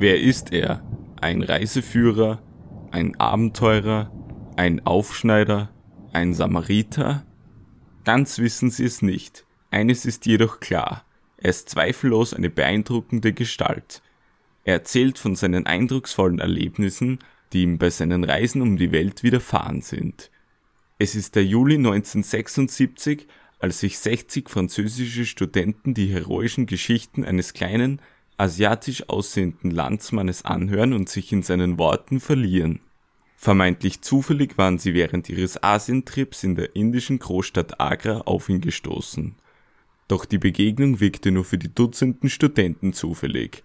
Wer ist er? Ein Reiseführer? Ein Abenteurer? Ein Aufschneider? Ein Samariter? Ganz wissen sie es nicht. Eines ist jedoch klar. Er ist zweifellos eine beeindruckende Gestalt. Er erzählt von seinen eindrucksvollen Erlebnissen, die ihm bei seinen Reisen um die Welt widerfahren sind. Es ist der Juli 1976, als sich 60 französische Studenten die heroischen Geschichten eines kleinen, asiatisch aussehenden Landsmannes anhören und sich in seinen Worten verlieren. Vermeintlich zufällig waren sie während ihres Asientrips in der indischen Großstadt Agra auf ihn gestoßen. Doch die Begegnung wirkte nur für die Dutzenden Studenten zufällig.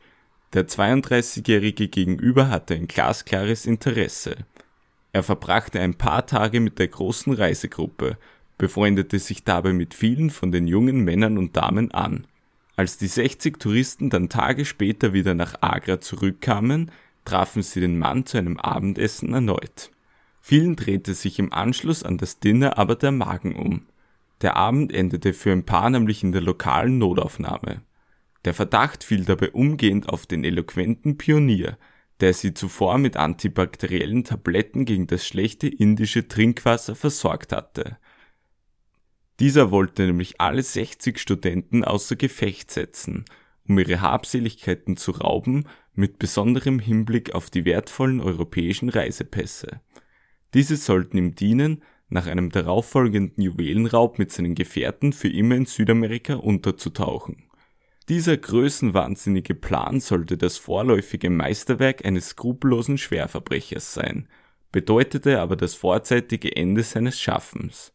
Der 32-jährige Gegenüber hatte ein glasklares Interesse. Er verbrachte ein paar Tage mit der großen Reisegruppe, befreundete sich dabei mit vielen von den jungen Männern und Damen an. Als die 60 Touristen dann Tage später wieder nach Agra zurückkamen, trafen sie den Mann zu einem Abendessen erneut. Vielen drehte sich im Anschluss an das Dinner aber der Magen um. Der Abend endete für ein Paar nämlich in der lokalen Notaufnahme. Der Verdacht fiel dabei umgehend auf den eloquenten Pionier, der sie zuvor mit antibakteriellen Tabletten gegen das schlechte indische Trinkwasser versorgt hatte. Dieser wollte nämlich alle 60 Studenten außer Gefecht setzen, um ihre Habseligkeiten zu rauben, mit besonderem Hinblick auf die wertvollen europäischen Reisepässe. Diese sollten ihm dienen, nach einem darauffolgenden Juwelenraub mit seinen Gefährten für immer in Südamerika unterzutauchen. Dieser größenwahnsinnige Plan sollte das vorläufige Meisterwerk eines skrupellosen Schwerverbrechers sein, bedeutete aber das vorzeitige Ende seines Schaffens.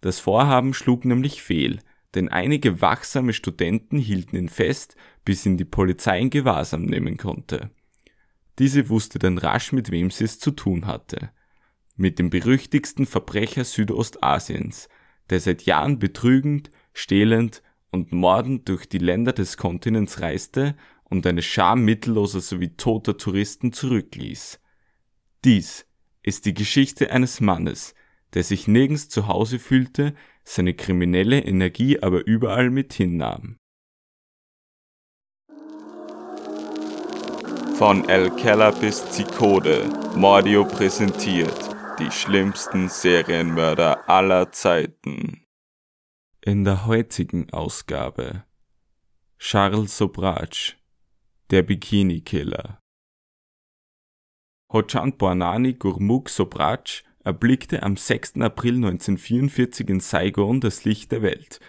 Das Vorhaben schlug nämlich fehl, denn einige wachsame Studenten hielten ihn fest, bis ihn die Polizei in Gewahrsam nehmen konnte. Diese wusste dann rasch, mit wem sie es zu tun hatte. Mit dem berüchtigsten Verbrecher Südostasiens, der seit Jahren betrügend, stehlend und mordend durch die Länder des Kontinents reiste und eine Schar mittelloser sowie toter Touristen zurückließ. Dies ist die Geschichte eines Mannes, der sich nirgends zu Hause fühlte, seine kriminelle Energie aber überall mit hinnahm. Von El Keller bis Zikode, Mordio präsentiert die schlimmsten Serienmörder aller Zeiten. In der heutigen Ausgabe Charles Sobrach, der Bikini-Killer. Hochand Bornani Gurmukh Sobrach erblickte am 6. April 1944 in Saigon das Licht der Welt.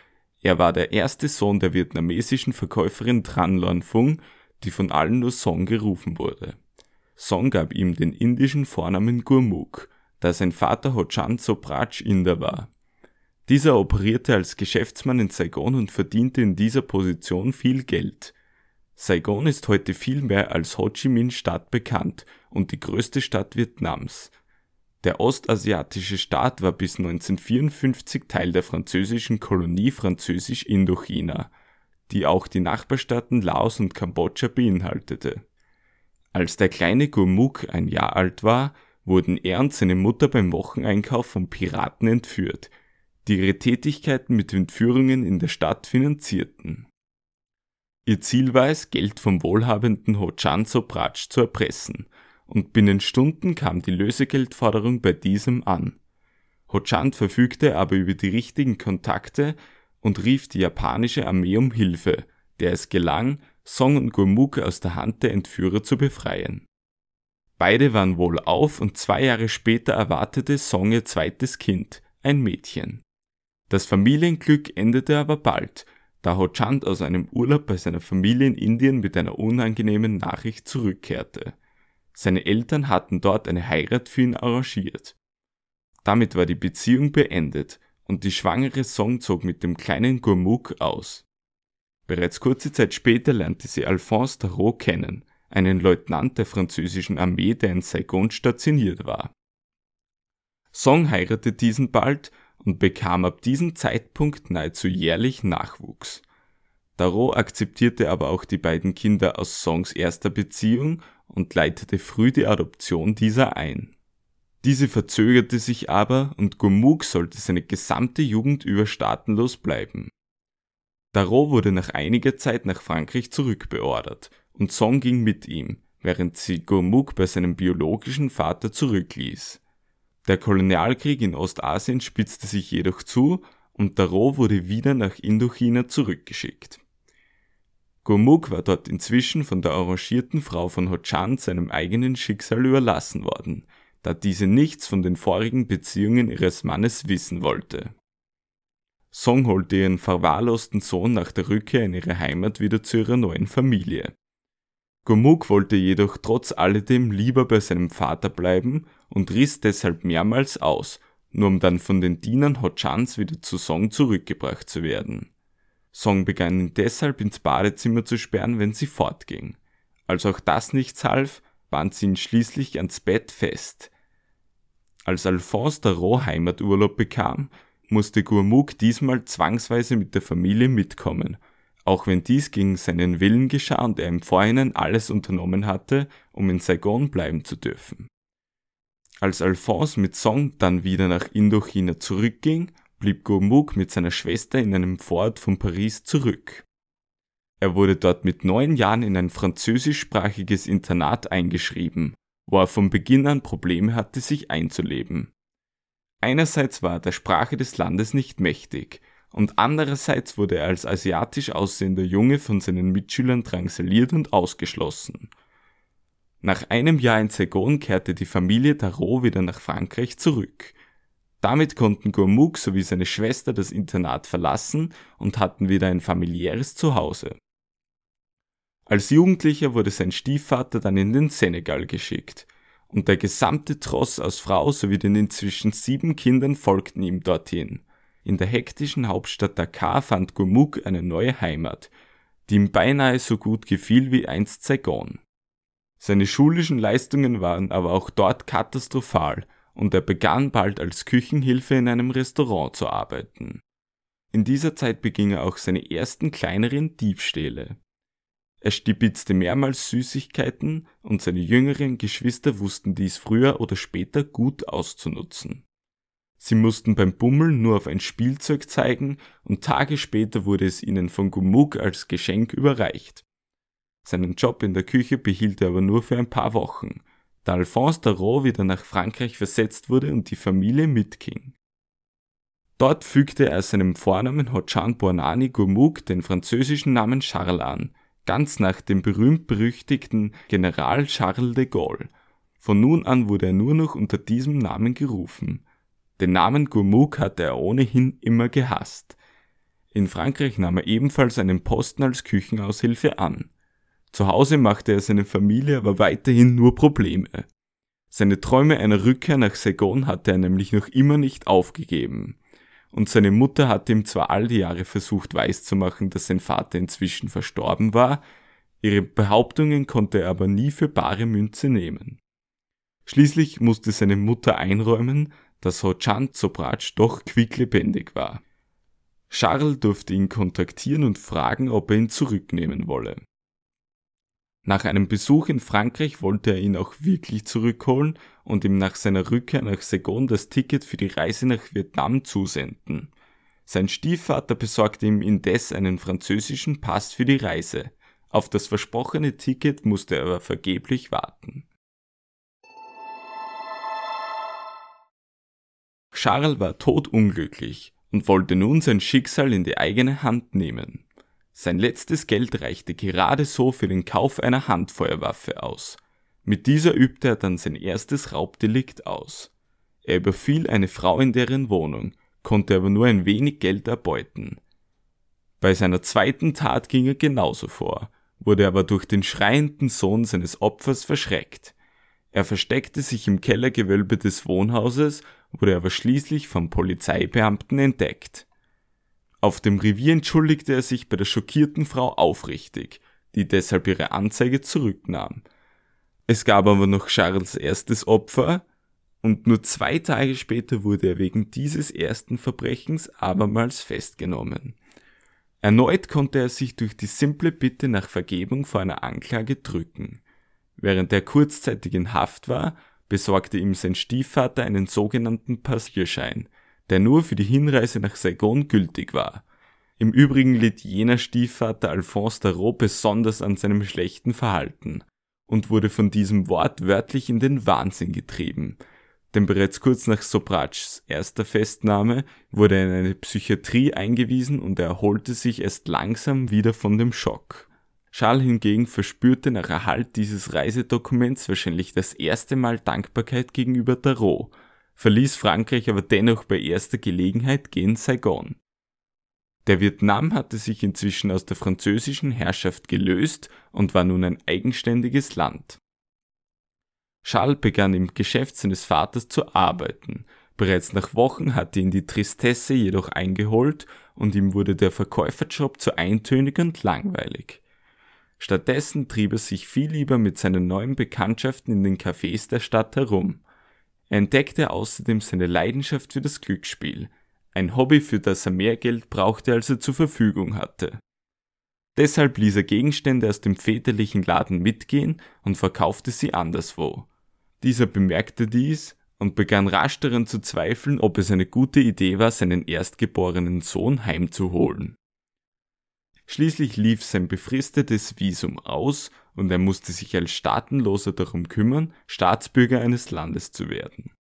Er war der erste Sohn der vietnamesischen Verkäuferin Tran Loan Phung, die von allen nur Song gerufen wurde. Song gab ihm den indischen Vornamen Gurmukh, da sein Vater Hochand Sobrach Inder war dieser operierte als Geschäftsmann in Saigon und verdiente in dieser Position viel Geld. Saigon ist heute viel mehr als Ho Chi Minh Stadt bekannt und die größte Stadt Vietnams. Der ostasiatische Staat war bis 1954 Teil der französischen Kolonie Französisch-Indochina, die auch die Nachbarstaaten Laos und Kambodscha beinhaltete. Als der kleine Gurmukh ein Jahr alt war, wurden er und seine Mutter beim Wocheneinkauf von Piraten entführt – die ihre Tätigkeiten mit Entführungen in der Stadt finanzierten. Ihr Ziel war es, Geld vom wohlhabenden Hochanzo Bratsch zu erpressen, und binnen Stunden kam die Lösegeldforderung bei diesem an. Hochand verfügte aber über die richtigen Kontakte und rief die japanische Armee um Hilfe, der es gelang, Song und Gurmukh aus der Hand der Entführer zu befreien. Beide waren wohlauf und zwei Jahre später erwartete Song ihr zweites Kind, ein Mädchen. Das Familienglück endete aber bald, da Ho Chand aus einem Urlaub bei seiner Familie in Indien mit einer unangenehmen Nachricht zurückkehrte. Seine Eltern hatten dort eine Heirat für ihn arrangiert. Damit war die Beziehung beendet und die schwangere Song zog mit dem kleinen Gurmukh aus. Bereits kurze Zeit später lernte sie Alphonse Tarot kennen, einen Leutnant der französischen Armee, der in Saigon stationiert war. Song heiratete diesen bald und bekam ab diesem Zeitpunkt nahezu jährlich Nachwuchs. Darrow akzeptierte aber auch die beiden Kinder aus Songs erster Beziehung und leitete früh die Adoption dieser ein. Diese verzögerte sich aber und Gurmukh sollte seine gesamte Jugend über staatenlos bleiben. Darrow wurde nach einiger Zeit nach Frankreich zurückbeordert und Song ging mit ihm, während sie Gurmuk bei seinem biologischen Vater zurückließ. Der Kolonialkrieg in Ostasien spitzte sich jedoch zu und Daro wurde wieder nach Indochina zurückgeschickt. Gurmuk war dort inzwischen von der arrangierten Frau von Ho-Chan seinem eigenen Schicksal überlassen worden, da diese nichts von den vorigen Beziehungen ihres Mannes wissen wollte. Song holte ihren verwahrlosten Sohn nach der Rückkehr in ihre Heimat wieder zu ihrer neuen Familie. Gurmuk wollte jedoch trotz alledem lieber bei seinem Vater bleiben und riss deshalb mehrmals aus, nur um dann von den Dienern Ho-Chans wieder zu Song zurückgebracht zu werden. Song begann ihn deshalb ins Badezimmer zu sperren, wenn sie fortging. Als auch das nichts half, band sie ihn schließlich ans Bett fest. Als Alphonse Darot Heimaturlaub bekam, musste Gourmouk diesmal zwangsweise mit der Familie mitkommen, auch wenn dies gegen seinen Willen geschah und er im Vorhinein alles unternommen hatte, um in Saigon bleiben zu dürfen. Als Alphonse mit Song dann wieder nach Indochina zurückging, blieb Gourmouk mit seiner Schwester in einem Vorort von Paris zurück. Er wurde dort mit neun Jahren in ein französischsprachiges Internat eingeschrieben, wo er von Beginn an Probleme hatte, sich einzuleben. Einerseits war er der Sprache des Landes nicht mächtig, und andererseits wurde er als asiatisch aussehender Junge von seinen Mitschülern drangsaliert und ausgeschlossen. Nach einem Jahr in Saigon kehrte die Familie Tarot wieder nach Frankreich zurück. Damit konnten Gourmouk sowie seine Schwester das Internat verlassen und hatten wieder ein familiäres Zuhause. Als Jugendlicher wurde sein Stiefvater dann in den Senegal geschickt, und der gesamte Tross aus Frau sowie den inzwischen sieben Kindern folgten ihm dorthin. In der hektischen Hauptstadt Dakar fand Gurmuk eine neue Heimat, die ihm beinahe so gut gefiel wie einst Saigon. Seine schulischen Leistungen waren aber auch dort katastrophal und er begann bald als Küchenhilfe in einem Restaurant zu arbeiten. In dieser Zeit beging er auch seine ersten kleineren Diebstähle. Er stibitzte mehrmals Süßigkeiten und seine jüngeren Geschwister wussten dies früher oder später gut auszunutzen. Sie mussten beim Bummeln nur auf ein Spielzeug zeigen und Tage später wurde es ihnen von Gumuk als Geschenk überreicht. Seinen Job in der Küche behielt er aber nur für ein paar Wochen, da Alphonse Darot wieder nach Frankreich versetzt wurde und die Familie mitging. Dort fügte er seinem Vornamen Hochan Bornani Gurmuk den französischen Namen Charles an, ganz nach dem berühmt-berüchtigten General Charles de Gaulle. Von nun an wurde er nur noch unter diesem Namen gerufen. Den Namen Gurmuk hatte er ohnehin immer gehasst. In Frankreich nahm er ebenfalls einen Posten als Küchenaushilfe an. Zu Hause machte er seine Familie aber weiterhin nur Probleme. Seine Träume einer Rückkehr nach Saigon hatte er nämlich noch immer nicht aufgegeben. Und seine Mutter hatte ihm zwar all die Jahre versucht weiszumachen, dass sein Vater inzwischen verstorben war, ihre Behauptungen konnte er aber nie für bare Münze nehmen. Schließlich musste seine Mutter einräumen, dass Ho Chan Zobratsch doch quicklebendig war. Charles durfte ihn kontaktieren und fragen, ob er ihn zurücknehmen wolle. Nach einem Besuch in Frankreich wollte er ihn auch wirklich zurückholen und ihm nach seiner Rückkehr nach Saigon das Ticket für die Reise nach Vietnam zusenden. Sein Stiefvater besorgte ihm indes einen französischen Pass für die Reise. Auf das versprochene Ticket musste er aber vergeblich warten. Charles war todunglücklich und wollte nun sein Schicksal in die eigene Hand nehmen. Sein letztes Geld reichte gerade so für den Kauf einer Handfeuerwaffe aus. Mit dieser übte er dann sein erstes Raubdelikt aus. Er überfiel eine Frau in deren Wohnung, konnte aber nur ein wenig Geld erbeuten. Bei seiner zweiten Tat ging er genauso vor, wurde aber durch den schreienden Sohn seines Opfers verschreckt. Er versteckte sich im Kellergewölbe des Wohnhauses, wurde aber schließlich vom Polizeibeamten entdeckt. Auf dem Revier entschuldigte er sich bei der schockierten Frau aufrichtig, die deshalb ihre Anzeige zurücknahm. Es gab aber noch Charles erstes Opfer, und nur zwei Tage später wurde er wegen dieses ersten Verbrechens abermals festgenommen. Erneut konnte er sich durch die simple Bitte nach Vergebung vor einer Anklage drücken. Während er kurzzeitig in Haft war, besorgte ihm sein Stiefvater einen sogenannten Passierschein, der nur für die Hinreise nach Saigon gültig war. Im Übrigen litt jener Stiefvater Alphonse Darot besonders an seinem schlechten Verhalten. und wurde von diesem Wort wörtlich in den Wahnsinn getrieben. Denn bereits kurz nach Sobratschs erster Festnahme wurde er in eine Psychiatrie eingewiesen und er erholte sich erst langsam wieder von dem Schock. Charles hingegen verspürte nach Erhalt dieses Reisedokuments wahrscheinlich das erste Mal Dankbarkeit gegenüber Tarot, verließ Frankreich aber dennoch bei erster Gelegenheit gen Saigon. Der Vietnam hatte sich inzwischen aus der französischen Herrschaft gelöst und war nun ein eigenständiges Land. Charles begann im Geschäft seines Vaters zu arbeiten. Bereits nach Wochen hatte ihn die Tristesse jedoch eingeholt und ihm wurde der Verkäuferjob zu eintönig und langweilig. Stattdessen trieb er sich viel lieber mit seinen neuen Bekanntschaften in den Cafés der Stadt herum. Er entdeckte außerdem seine Leidenschaft für das Glücksspiel, ein Hobby, für das er mehr Geld brauchte, als er zur Verfügung hatte. Deshalb ließ er Gegenstände aus dem väterlichen Laden mitgehen und verkaufte sie anderswo. Dieser bemerkte dies und begann rasch daran zu zweifeln, ob es eine gute Idee war, seinen erstgeborenen Sohn heimzuholen. Schließlich lief sein befristetes Visum aus und er musste sich als Staatenloser darum kümmern, Staatsbürger eines Landes zu werden.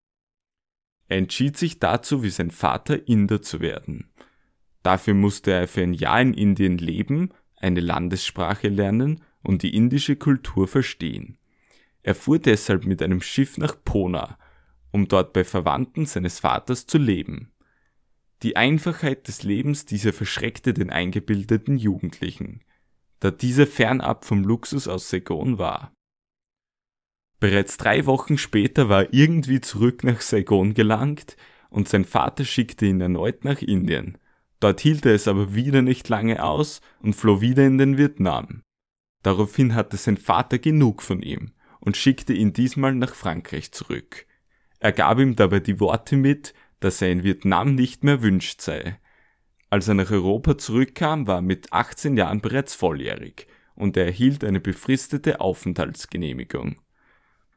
Er entschied sich dazu, wie sein Vater Inder zu werden. Dafür musste er für ein Jahr in Indien leben, eine Landessprache lernen und die indische Kultur verstehen. Er fuhr deshalb mit einem Schiff nach Pona, um dort bei Verwandten seines Vaters zu leben. Die Einfachheit des Lebens dieser verschreckte den eingebildeten Jugendlichen, da dieser fernab vom Luxus aus Saigon war. Bereits drei Wochen später war er irgendwie zurück nach Saigon gelangt und sein Vater schickte ihn erneut nach Indien. Dort hielt er es aber wieder nicht lange aus und floh wieder in den Vietnam. Daraufhin hatte sein Vater genug von ihm und schickte ihn diesmal nach Frankreich zurück. Er gab ihm dabei die Worte mit, dass er in Vietnam nicht mehr wünscht sei. Als er nach Europa zurückkam, war er mit 18 Jahren bereits volljährig und er erhielt eine befristete Aufenthaltsgenehmigung.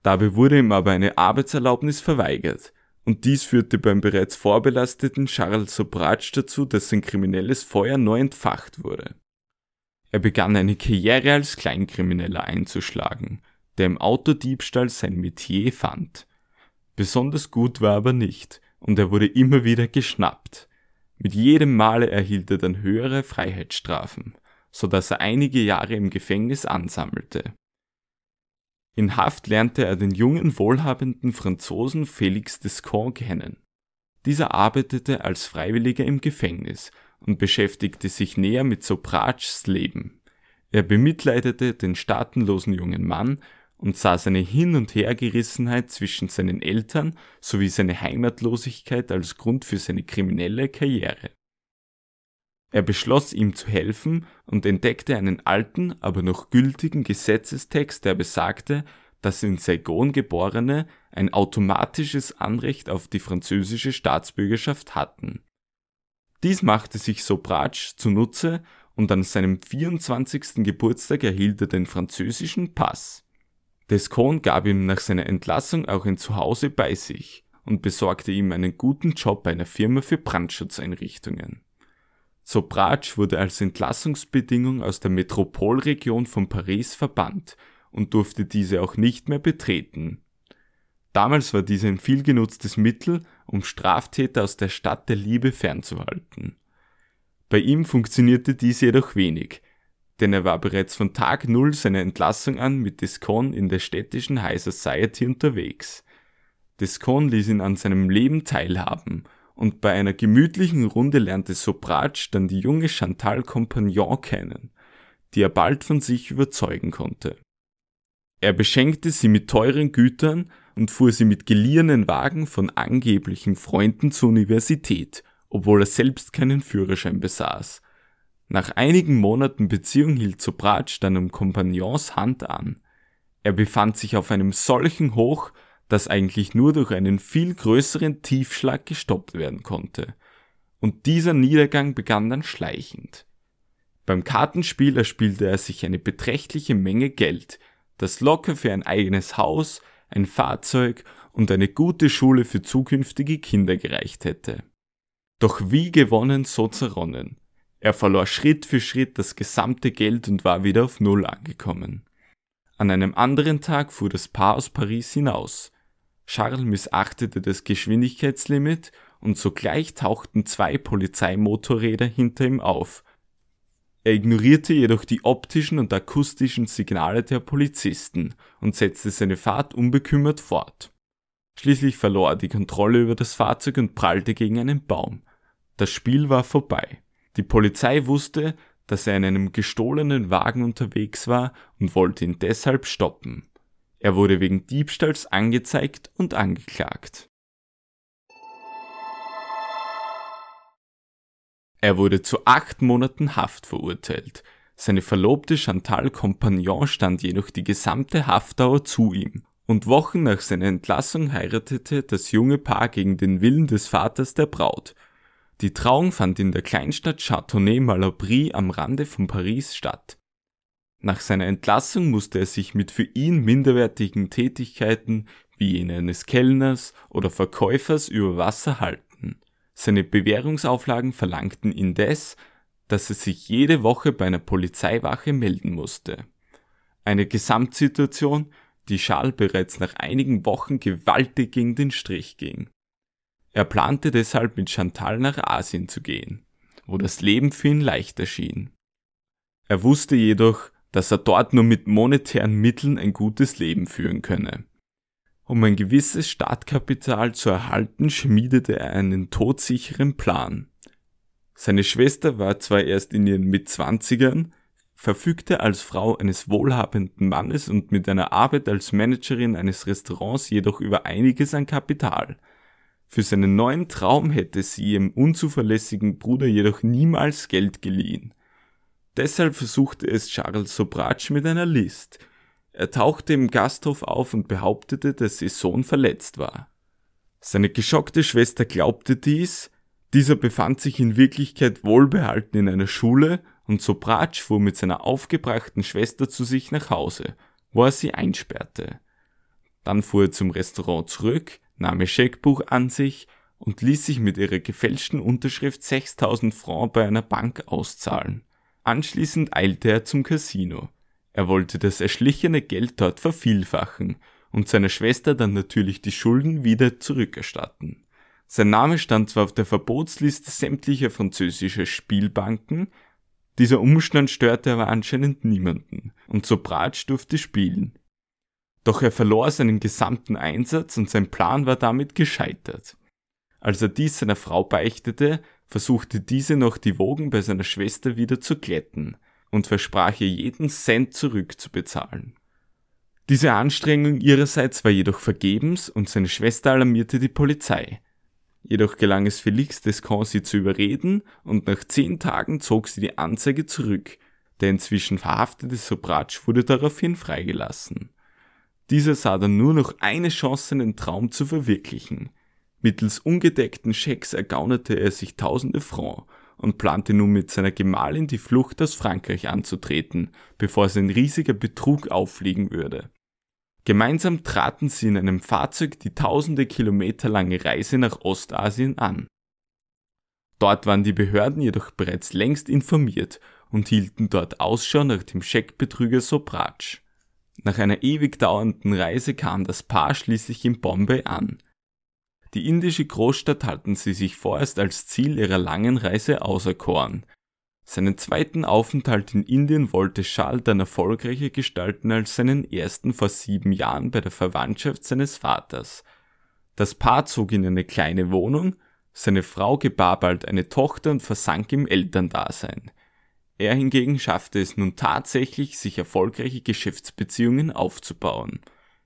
Dabei wurde ihm aber eine Arbeitserlaubnis verweigert und dies führte beim bereits vorbelasteten Charles Sobratsch dazu, dass sein kriminelles Feuer neu entfacht wurde. Er begann eine Karriere als Kleinkrimineller einzuschlagen, der im Autodiebstahl sein Metier fand. Besonders gut war aber nicht, und er wurde immer wieder geschnappt. Mit jedem Male erhielt er dann höhere Freiheitsstrafen, so dass er einige Jahre im Gefängnis ansammelte. In Haft lernte er den jungen wohlhabenden Franzosen Félix Descamps kennen. Dieser arbeitete als Freiwilliger im Gefängnis und beschäftigte sich näher mit Sopratschs Leben. Er bemitleidete den staatenlosen jungen Mann und sah seine Hin- und Hergerissenheit zwischen seinen Eltern sowie seine Heimatlosigkeit als Grund für seine kriminelle Karriere. Er beschloss ihm zu helfen und entdeckte einen alten, aber noch gültigen Gesetzestext, der besagte, dass in Saigon Geborene ein automatisches Anrecht auf die französische Staatsbürgerschaft hatten. Dies machte sich Sobratsch zunutze und an seinem 24. Geburtstag erhielt er den französischen Pass. Descon gab ihm nach seiner Entlassung auch ein Zuhause bei sich und besorgte ihm einen guten Job bei einer Firma für Brandschutzeinrichtungen. Sobratsch wurde als Entlassungsbedingung aus der Metropolregion von Paris verbannt und durfte diese auch nicht mehr betreten. Damals war dies ein viel genutztes Mittel, um Straftäter aus der Stadt der Liebe fernzuhalten. Bei ihm funktionierte dies jedoch wenig, denn er war bereits von Tag Null seiner Entlassung an mit Descon in der städtischen High Society unterwegs. Descon ließ ihn an seinem Leben teilhaben und bei einer gemütlichen Runde lernte Sobratsch dann die junge Chantal Compagnon kennen, die er bald von sich überzeugen konnte. Er beschenkte sie mit teuren Gütern und fuhr sie mit geliehenen Wagen von angeblichen Freunden zur Universität, obwohl er selbst keinen Führerschein besaß nach einigen Monaten Beziehung hielt Sobratsch dann um Kompagnons Hand an. Er befand sich auf einem solchen Hoch, das eigentlich nur durch einen viel größeren Tiefschlag gestoppt werden konnte. Und dieser Niedergang begann dann schleichend. Beim Kartenspiel erspielte er sich eine beträchtliche Menge Geld, das locker für ein eigenes Haus, ein Fahrzeug und eine gute Schule für zukünftige Kinder gereicht hätte. Doch wie gewonnen, so zerronnen. Er verlor Schritt für Schritt das gesamte Geld und war wieder auf Null angekommen. An einem anderen Tag fuhr das Paar aus Paris hinaus. Charles missachtete das Geschwindigkeitslimit und sogleich tauchten zwei Polizeimotorräder hinter ihm auf. Er ignorierte jedoch die optischen und akustischen Signale der Polizisten und setzte seine Fahrt unbekümmert fort. Schließlich verlor er die Kontrolle über das Fahrzeug und prallte gegen einen Baum. Das Spiel war vorbei. Die Polizei wusste, dass er in einem gestohlenen Wagen unterwegs war und wollte ihn deshalb stoppen. Er wurde wegen Diebstahls angezeigt und angeklagt. Er wurde zu acht Monaten Haft verurteilt. Seine Verlobte Chantal Compagnon stand jedoch die gesamte Haftdauer zu ihm und Wochen nach seiner Entlassung heiratete das junge Paar gegen den Willen des Vaters der Braut. Die Trauung fand in der Kleinstadt Châteauneuf-Malabry am Rande von Paris statt. Nach seiner Entlassung musste er sich mit für ihn minderwertigen Tätigkeiten wie jene eines Kellners oder Verkäufers über Wasser halten. Seine Bewährungsauflagen verlangten indes, dass er sich jede Woche bei einer Polizeiwache melden musste. Eine Gesamtsituation, die Charles bereits nach einigen Wochen gewaltig gegen den Strich ging. Er plante deshalb mit Chantal nach Asien zu gehen, wo das Leben für ihn leichter schien. Er wusste jedoch, dass er dort nur mit monetären Mitteln ein gutes Leben führen könne. Um ein gewisses Startkapital zu erhalten, schmiedete er einen todsicheren Plan. Seine Schwester war zwar erst in ihren Mitzwanzigern, verfügte als Frau eines wohlhabenden Mannes und mit einer Arbeit als Managerin eines Restaurants jedoch über einiges an Kapital. Für seinen neuen Traum hätte sie ihrem unzuverlässigen Bruder jedoch niemals Geld geliehen. Deshalb versuchte es Charles Sobratsch mit einer List. Er tauchte im Gasthof auf und behauptete, dass ihr Sohn verletzt war. Seine geschockte Schwester glaubte dies, dieser befand sich in Wirklichkeit wohlbehalten in einer Schule und Sobratsch fuhr mit seiner aufgebrachten Schwester zu sich nach Hause, wo er sie einsperrte. Dann fuhr er zum Restaurant zurück, nahm ihr Scheckbuch an sich und ließ sich mit ihrer gefälschten Unterschrift 6000 Francs bei einer Bank auszahlen. Anschließend eilte er zum Casino. Er wollte das erschlichene Geld dort vervielfachen und seiner Schwester dann natürlich die Schulden wieder zurückerstatten. Sein Name stand zwar auf der Verbotsliste sämtlicher französischer Spielbanken, dieser Umstand störte aber anscheinend niemanden, und so Bratsch durfte spielen. Doch er verlor seinen gesamten Einsatz und sein Plan war damit gescheitert. Als er dies seiner Frau beichtete, versuchte diese noch die Wogen bei seiner Schwester wieder zu glätten und versprach ihr jeden Cent zurückzubezahlen. Diese Anstrengung ihrerseits war jedoch vergebens und seine Schwester alarmierte die Polizei, Jedoch gelang es Felix Descamps, sie zu überreden und nach zehn Tagen zog sie die Anzeige zurück. Der inzwischen verhaftete Sobratsch wurde daraufhin freigelassen. Dieser sah dann nur noch eine Chance, seinen Traum zu verwirklichen. Mittels ungedeckten Schecks ergaunerte er sich tausende Francs und plante nun mit seiner Gemahlin die Flucht aus Frankreich anzutreten, bevor sein riesiger Betrug auffliegen würde. Gemeinsam traten sie in einem Fahrzeug die tausende Kilometer lange Reise nach Ostasien an. Dort waren die Behörden jedoch bereits längst informiert und hielten dort Ausschau nach dem Scheckbetrüger Sobratsch. Nach einer ewig dauernden Reise kam das Paar schließlich in Bombay an. Die indische Großstadt hatten sie sich vorerst als Ziel ihrer langen Reise auserkoren, seinen zweiten Aufenthalt in Indien wollte Charles dann erfolgreicher gestalten als seinen ersten vor sieben Jahren bei der Verwandtschaft seines Vaters. Das Paar zog in eine kleine Wohnung, seine Frau gebar bald eine Tochter und versank im Elterndasein. Er hingegen schaffte es nun tatsächlich, sich erfolgreiche Geschäftsbeziehungen aufzubauen.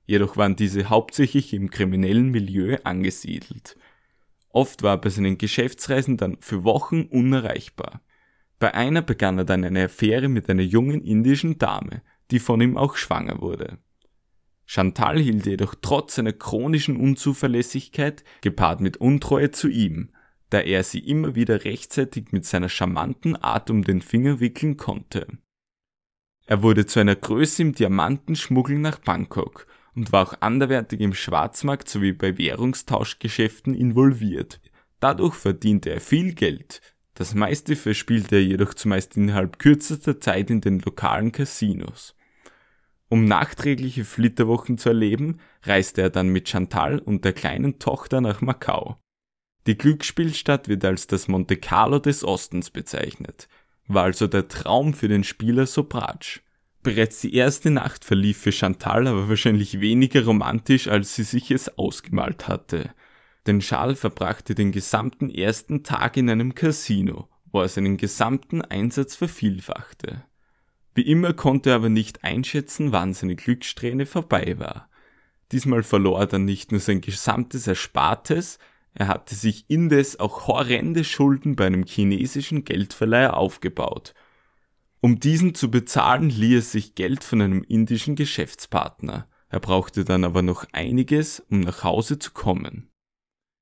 Jedoch waren diese hauptsächlich im kriminellen Milieu angesiedelt. Oft war er bei seinen Geschäftsreisen dann für Wochen unerreichbar. Bei einer begann er dann eine Affäre mit einer jungen indischen Dame, die von ihm auch schwanger wurde. Chantal hielt jedoch trotz seiner chronischen Unzuverlässigkeit gepaart mit Untreue zu ihm, da er sie immer wieder rechtzeitig mit seiner charmanten Art um den Finger wickeln konnte. Er wurde zu einer Größe im Diamantenschmuggel nach Bangkok und war auch anderweitig im Schwarzmarkt sowie bei Währungstauschgeschäften involviert. Dadurch verdiente er viel Geld, das meiste verspielte er jedoch zumeist innerhalb kürzester Zeit in den lokalen Casinos. Um nachträgliche Flitterwochen zu erleben, reiste er dann mit Chantal und der kleinen Tochter nach Macau. Die Glücksspielstadt wird als das Monte Carlo des Ostens bezeichnet, war also der Traum für den Spieler Sobratsch. Bereits die erste Nacht verlief für Chantal aber wahrscheinlich weniger romantisch, als sie sich es ausgemalt hatte. Denn Charles verbrachte den gesamten ersten Tag in einem Casino, wo er seinen gesamten Einsatz vervielfachte. Wie immer konnte er aber nicht einschätzen, wann seine Glückssträhne vorbei war. Diesmal verlor er dann nicht nur sein gesamtes Erspartes, er hatte sich indes auch horrende Schulden bei einem chinesischen Geldverleiher aufgebaut – um diesen zu bezahlen, lieh er sich Geld von einem indischen Geschäftspartner. Er brauchte dann aber noch einiges, um nach Hause zu kommen.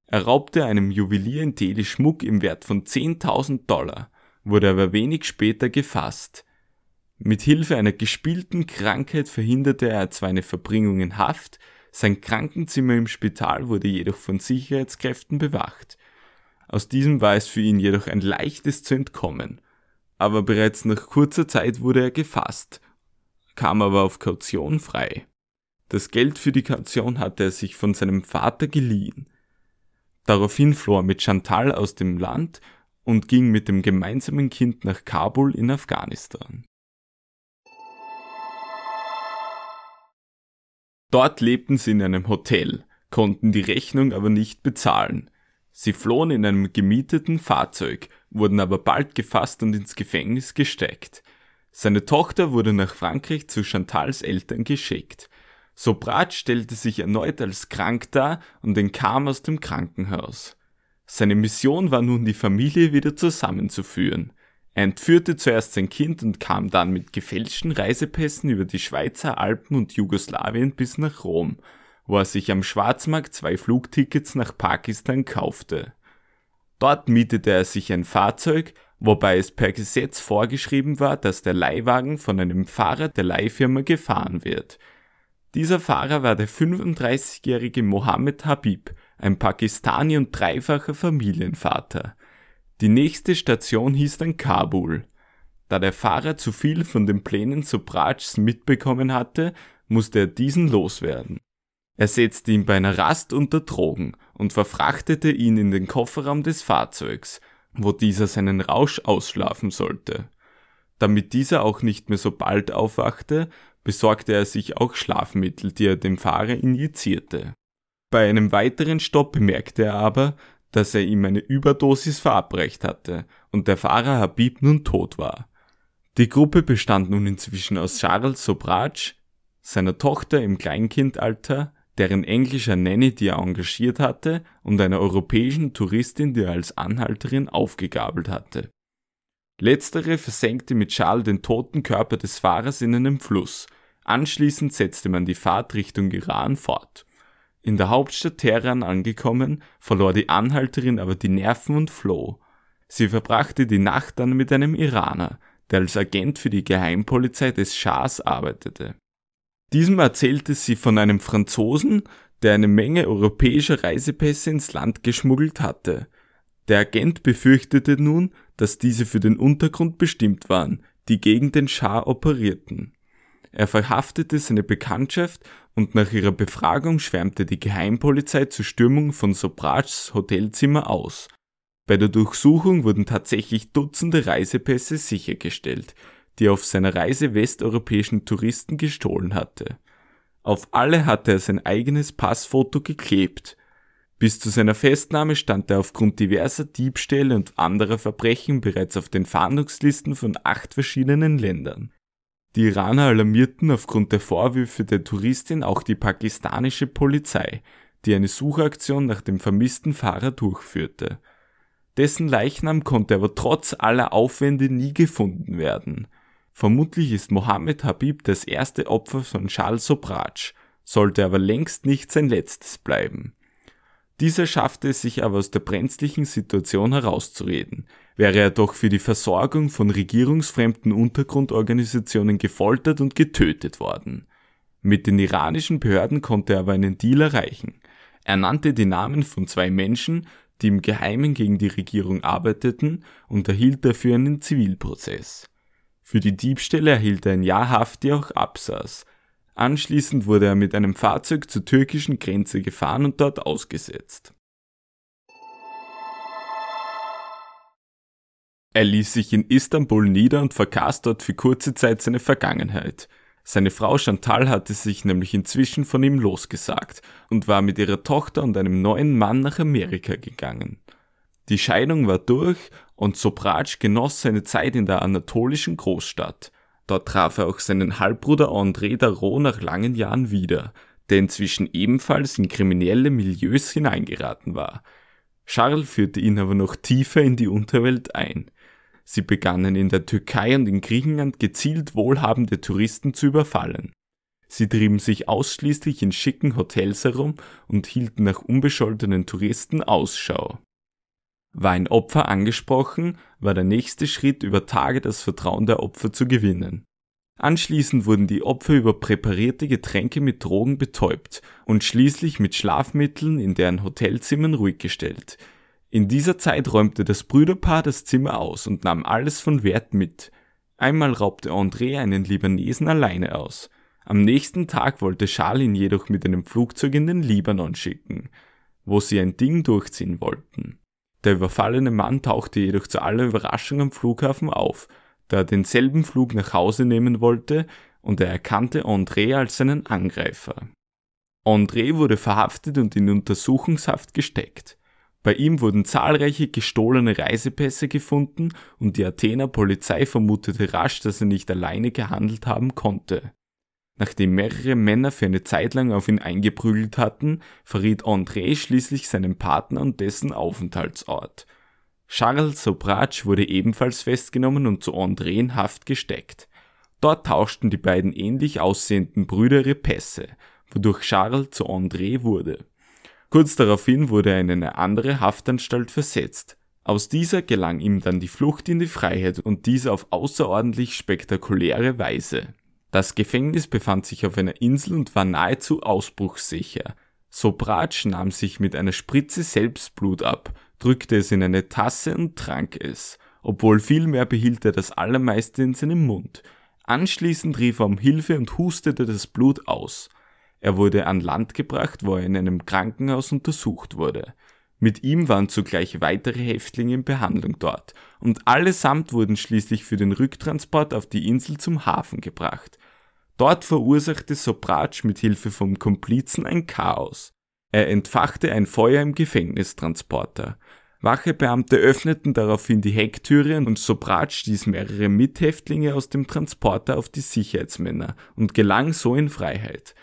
Er raubte einem Juwelier in Delhi Schmuck im Wert von 10.000 Dollar, wurde aber wenig später gefasst. Mit Hilfe einer gespielten Krankheit verhinderte er zwar eine Verbringung in Haft, sein Krankenzimmer im Spital wurde jedoch von Sicherheitskräften bewacht. Aus diesem war es für ihn jedoch ein leichtes zu entkommen aber bereits nach kurzer Zeit wurde er gefasst, kam aber auf Kaution frei. Das Geld für die Kaution hatte er sich von seinem Vater geliehen. Daraufhin floh er mit Chantal aus dem Land und ging mit dem gemeinsamen Kind nach Kabul in Afghanistan. Dort lebten sie in einem Hotel, konnten die Rechnung aber nicht bezahlen. Sie flohen in einem gemieteten Fahrzeug wurden aber bald gefasst und ins Gefängnis gesteckt. Seine Tochter wurde nach Frankreich zu Chantals Eltern geschickt. Sobrat stellte sich erneut als krank dar und entkam aus dem Krankenhaus. Seine Mission war nun, die Familie wieder zusammenzuführen. Er entführte zuerst sein Kind und kam dann mit gefälschten Reisepässen über die Schweizer Alpen und Jugoslawien bis nach Rom, wo er sich am Schwarzmarkt zwei Flugtickets nach Pakistan kaufte. Dort mietete er sich ein Fahrzeug, wobei es per Gesetz vorgeschrieben war, dass der Leihwagen von einem Fahrer der Leihfirma gefahren wird. Dieser Fahrer war der 35-jährige Mohammed Habib, ein Pakistani und dreifacher Familienvater. Die nächste Station hieß dann Kabul. Da der Fahrer zu viel von den Plänen Sobrats mitbekommen hatte, musste er diesen loswerden. Er setzte ihn bei einer Rast unter Drogen und verfrachtete ihn in den Kofferraum des Fahrzeugs, wo dieser seinen Rausch ausschlafen sollte. Damit dieser auch nicht mehr so bald aufwachte, besorgte er sich auch Schlafmittel, die er dem Fahrer injizierte. Bei einem weiteren Stopp bemerkte er aber, dass er ihm eine Überdosis verabreicht hatte und der Fahrer Habib nun tot war. Die Gruppe bestand nun inzwischen aus Charles Sobratsch, seiner Tochter im Kleinkindalter, deren englischer Nanny, die er engagiert hatte, und einer europäischen Touristin, die er als Anhalterin aufgegabelt hatte. Letztere versenkte mit Schal den toten Körper des Fahrers in einem Fluss. Anschließend setzte man die Fahrt Richtung Iran fort. In der Hauptstadt Teheran angekommen, verlor die Anhalterin aber die Nerven und floh. Sie verbrachte die Nacht dann mit einem Iraner, der als Agent für die Geheimpolizei des Schahs arbeitete. Diesem erzählte sie von einem Franzosen, der eine Menge europäischer Reisepässe ins Land geschmuggelt hatte. Der Agent befürchtete nun, dass diese für den Untergrund bestimmt waren, die gegen den Schah operierten. Er verhaftete seine Bekanntschaft und nach ihrer Befragung schwärmte die Geheimpolizei zur Stürmung von Sobrats Hotelzimmer aus. Bei der Durchsuchung wurden tatsächlich Dutzende Reisepässe sichergestellt, die er auf seiner Reise westeuropäischen Touristen gestohlen hatte. Auf alle hatte er sein eigenes Passfoto geklebt. Bis zu seiner Festnahme stand er aufgrund diverser Diebstähle und anderer Verbrechen bereits auf den Fahndungslisten von acht verschiedenen Ländern. Die Iraner alarmierten aufgrund der Vorwürfe der Touristin auch die pakistanische Polizei, die eine Suchaktion nach dem vermissten Fahrer durchführte. Dessen Leichnam konnte aber trotz aller Aufwände nie gefunden werden. Vermutlich ist Mohammed Habib das erste Opfer von Charles Sobratsch, sollte aber längst nicht sein letztes bleiben. Dieser schaffte es sich aber aus der brenzlichen Situation herauszureden, wäre er doch für die Versorgung von regierungsfremden Untergrundorganisationen gefoltert und getötet worden. Mit den iranischen Behörden konnte er aber einen Deal erreichen. Er nannte die Namen von zwei Menschen, die im Geheimen gegen die Regierung arbeiteten, und erhielt dafür einen Zivilprozess. Für die Diebstähle erhielt er ein Jahr Haft, die auch absaß. Anschließend wurde er mit einem Fahrzeug zur türkischen Grenze gefahren und dort ausgesetzt. Er ließ sich in Istanbul nieder und vergaß dort für kurze Zeit seine Vergangenheit. Seine Frau Chantal hatte sich nämlich inzwischen von ihm losgesagt und war mit ihrer Tochter und einem neuen Mann nach Amerika gegangen. Die Scheidung war durch und Sobratsch genoss seine Zeit in der anatolischen Großstadt. Dort traf er auch seinen Halbbruder André Darot nach langen Jahren wieder, der inzwischen ebenfalls in kriminelle Milieus hineingeraten war. Charles führte ihn aber noch tiefer in die Unterwelt ein. Sie begannen in der Türkei und in Griechenland gezielt wohlhabende Touristen zu überfallen. Sie trieben sich ausschließlich in schicken Hotels herum und hielten nach unbescholtenen Touristen Ausschau. War ein Opfer angesprochen, war der nächste Schritt über Tage das Vertrauen der Opfer zu gewinnen. Anschließend wurden die Opfer über präparierte Getränke mit Drogen betäubt und schließlich mit Schlafmitteln in deren Hotelzimmern ruhig gestellt. In dieser Zeit räumte das Brüderpaar das Zimmer aus und nahm alles von Wert mit. Einmal raubte André einen Libanesen alleine aus. Am nächsten Tag wollte Charles ihn jedoch mit einem Flugzeug in den Libanon schicken, wo sie ein Ding durchziehen wollten. Der überfallene Mann tauchte jedoch zu aller Überraschung am Flughafen auf, da er denselben Flug nach Hause nehmen wollte und er erkannte André als seinen Angreifer. André wurde verhaftet und in Untersuchungshaft gesteckt. Bei ihm wurden zahlreiche gestohlene Reisepässe gefunden und die Athener Polizei vermutete rasch, dass er nicht alleine gehandelt haben konnte. Nachdem mehrere Männer für eine Zeit lang auf ihn eingeprügelt hatten, verriet André schließlich seinen Partner und dessen Aufenthaltsort. Charles Sobratsch wurde ebenfalls festgenommen und zu André in Haft gesteckt. Dort tauschten die beiden ähnlich aussehenden Brüder ihre Pässe, wodurch Charles zu André wurde. Kurz daraufhin wurde er in eine andere Haftanstalt versetzt. Aus dieser gelang ihm dann die Flucht in die Freiheit und dies auf außerordentlich spektakuläre Weise. Das Gefängnis befand sich auf einer Insel und war nahezu ausbruchssicher. Sobratsch nahm sich mit einer Spritze selbst Blut ab, drückte es in eine Tasse und trank es. Obwohl viel mehr behielt er das allermeiste in seinem Mund. Anschließend rief er um Hilfe und hustete das Blut aus. Er wurde an Land gebracht, wo er in einem Krankenhaus untersucht wurde. Mit ihm waren zugleich weitere Häftlinge in Behandlung dort, und allesamt wurden schließlich für den Rücktransport auf die Insel zum Hafen gebracht. Dort verursachte Sobratsch mit Hilfe vom Komplizen ein Chaos. Er entfachte ein Feuer im Gefängnistransporter. Wachebeamte öffneten daraufhin die Hecktüre und Sobratsch stieß mehrere Mithäftlinge aus dem Transporter auf die Sicherheitsmänner und gelang so in Freiheit.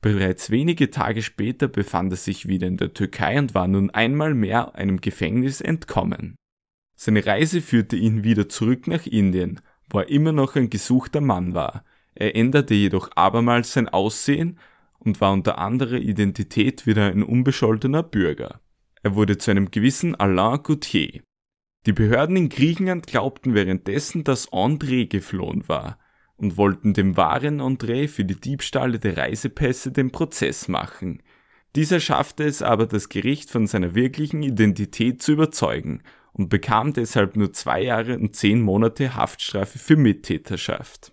Bereits wenige Tage später befand er sich wieder in der Türkei und war nun einmal mehr einem Gefängnis entkommen. Seine Reise führte ihn wieder zurück nach Indien, wo er immer noch ein gesuchter Mann war. Er änderte jedoch abermals sein Aussehen und war unter anderer Identität wieder ein unbescholtener Bürger. Er wurde zu einem gewissen Alain Gauthier. Die Behörden in Griechenland glaubten währenddessen, dass André geflohen war und wollten dem wahren André für die Diebstahle der Reisepässe den Prozess machen. Dieser schaffte es aber, das Gericht von seiner wirklichen Identität zu überzeugen und bekam deshalb nur zwei Jahre und zehn Monate Haftstrafe für Mittäterschaft.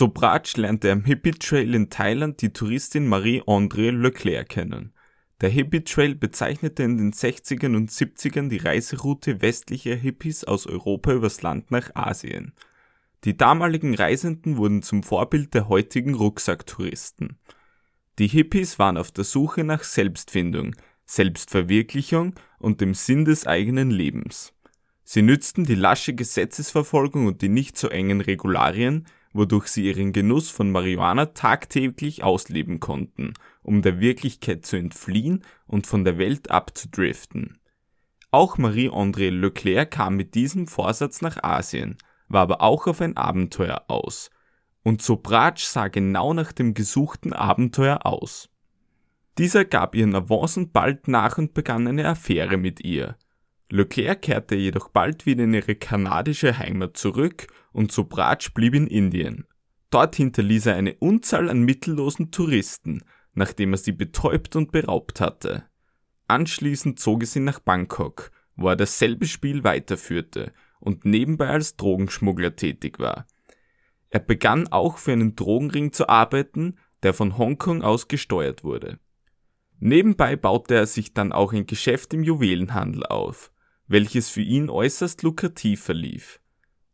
Sobratsch lernte am Hippie Trail in Thailand die Touristin Marie-André Leclerc kennen. Der Hippie Trail bezeichnete in den 60ern und 70ern die Reiseroute westlicher Hippies aus Europa übers Land nach Asien. Die damaligen Reisenden wurden zum Vorbild der heutigen Rucksacktouristen. Die Hippies waren auf der Suche nach Selbstfindung, Selbstverwirklichung und dem Sinn des eigenen Lebens. Sie nützten die lasche Gesetzesverfolgung und die nicht so engen Regularien, wodurch sie ihren Genuss von Marihuana tagtäglich ausleben konnten, um der Wirklichkeit zu entfliehen und von der Welt abzudriften. Auch Marie-André Leclerc kam mit diesem Vorsatz nach Asien, war aber auch auf ein Abenteuer aus. Und Sobratsch sah genau nach dem gesuchten Abenteuer aus. Dieser gab ihren Avancen bald nach und begann eine Affäre mit ihr. Leclerc kehrte jedoch bald wieder in ihre kanadische Heimat zurück und Sobratsch blieb in Indien. Dort hinterließ er eine Unzahl an mittellosen Touristen, nachdem er sie betäubt und beraubt hatte. Anschließend zog er sie nach Bangkok, wo er dasselbe Spiel weiterführte und nebenbei als Drogenschmuggler tätig war. Er begann auch für einen Drogenring zu arbeiten, der von Hongkong aus gesteuert wurde. Nebenbei baute er sich dann auch ein Geschäft im Juwelenhandel auf, welches für ihn äußerst lukrativ verlief.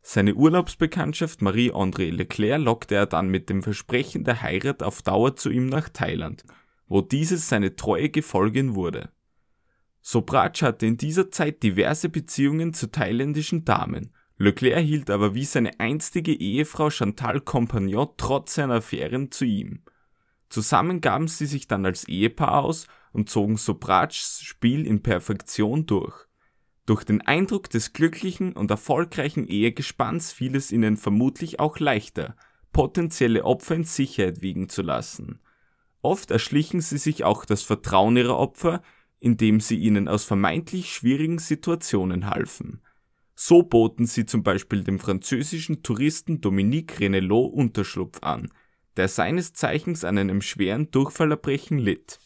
Seine Urlaubsbekanntschaft Marie-André Leclerc lockte er dann mit dem Versprechen der Heirat auf Dauer zu ihm nach Thailand, wo dieses seine treue Gefolgin wurde. Sobratsch hatte in dieser Zeit diverse Beziehungen zu thailändischen Damen, Leclerc hielt aber wie seine einstige Ehefrau Chantal Compagnon trotz seiner Affären zu ihm. Zusammen gaben sie sich dann als Ehepaar aus und zogen Sobratschs Spiel in Perfektion durch. Durch den Eindruck des glücklichen und erfolgreichen Ehegespanns fiel es ihnen vermutlich auch leichter, potenzielle Opfer in Sicherheit wiegen zu lassen. Oft erschlichen sie sich auch das Vertrauen ihrer Opfer, indem sie ihnen aus vermeintlich schwierigen Situationen halfen. So boten sie zum Beispiel dem französischen Touristen Dominique Renelot Unterschlupf an, der seines Zeichens an einem schweren Durchfallerbrechen litt.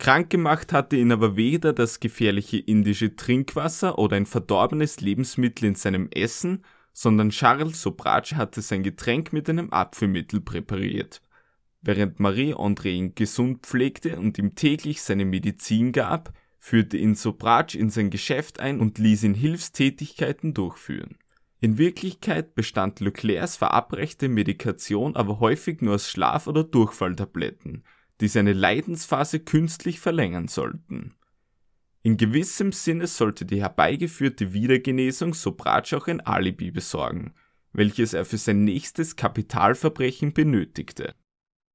Krank gemacht hatte ihn aber weder das gefährliche indische Trinkwasser oder ein verdorbenes Lebensmittel in seinem Essen, sondern Charles Sobratsch hatte sein Getränk mit einem Abführmittel präpariert. Während Marie-André ihn gesund pflegte und ihm täglich seine Medizin gab, führte ihn Sobratsch in sein Geschäft ein und ließ ihn Hilfstätigkeiten durchführen. In Wirklichkeit bestand Leclercs verabreichte Medikation aber häufig nur aus Schlaf- oder Durchfalltabletten, die seine Leidensphase künstlich verlängern sollten. In gewissem Sinne sollte die herbeigeführte Wiedergenesung Sobratsch auch ein Alibi besorgen, welches er für sein nächstes Kapitalverbrechen benötigte.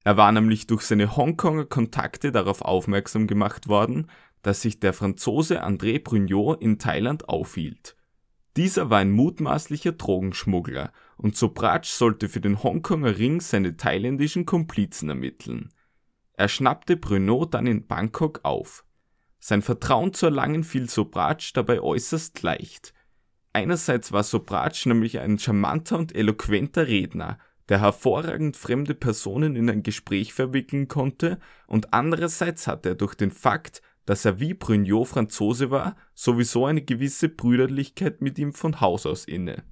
Er war nämlich durch seine Hongkonger Kontakte darauf aufmerksam gemacht worden, dass sich der Franzose André Brugnot in Thailand aufhielt. Dieser war ein mutmaßlicher Drogenschmuggler und Sobratsch sollte für den Hongkonger Ring seine thailändischen Komplizen ermitteln. Er schnappte Brugnot dann in Bangkok auf. Sein Vertrauen zu erlangen fiel Sobratsch dabei äußerst leicht. Einerseits war Sobratsch nämlich ein charmanter und eloquenter Redner, der hervorragend fremde Personen in ein Gespräch verwickeln konnte, und andererseits hatte er durch den Fakt, dass er wie Brugnot Franzose war, sowieso eine gewisse Brüderlichkeit mit ihm von Haus aus inne.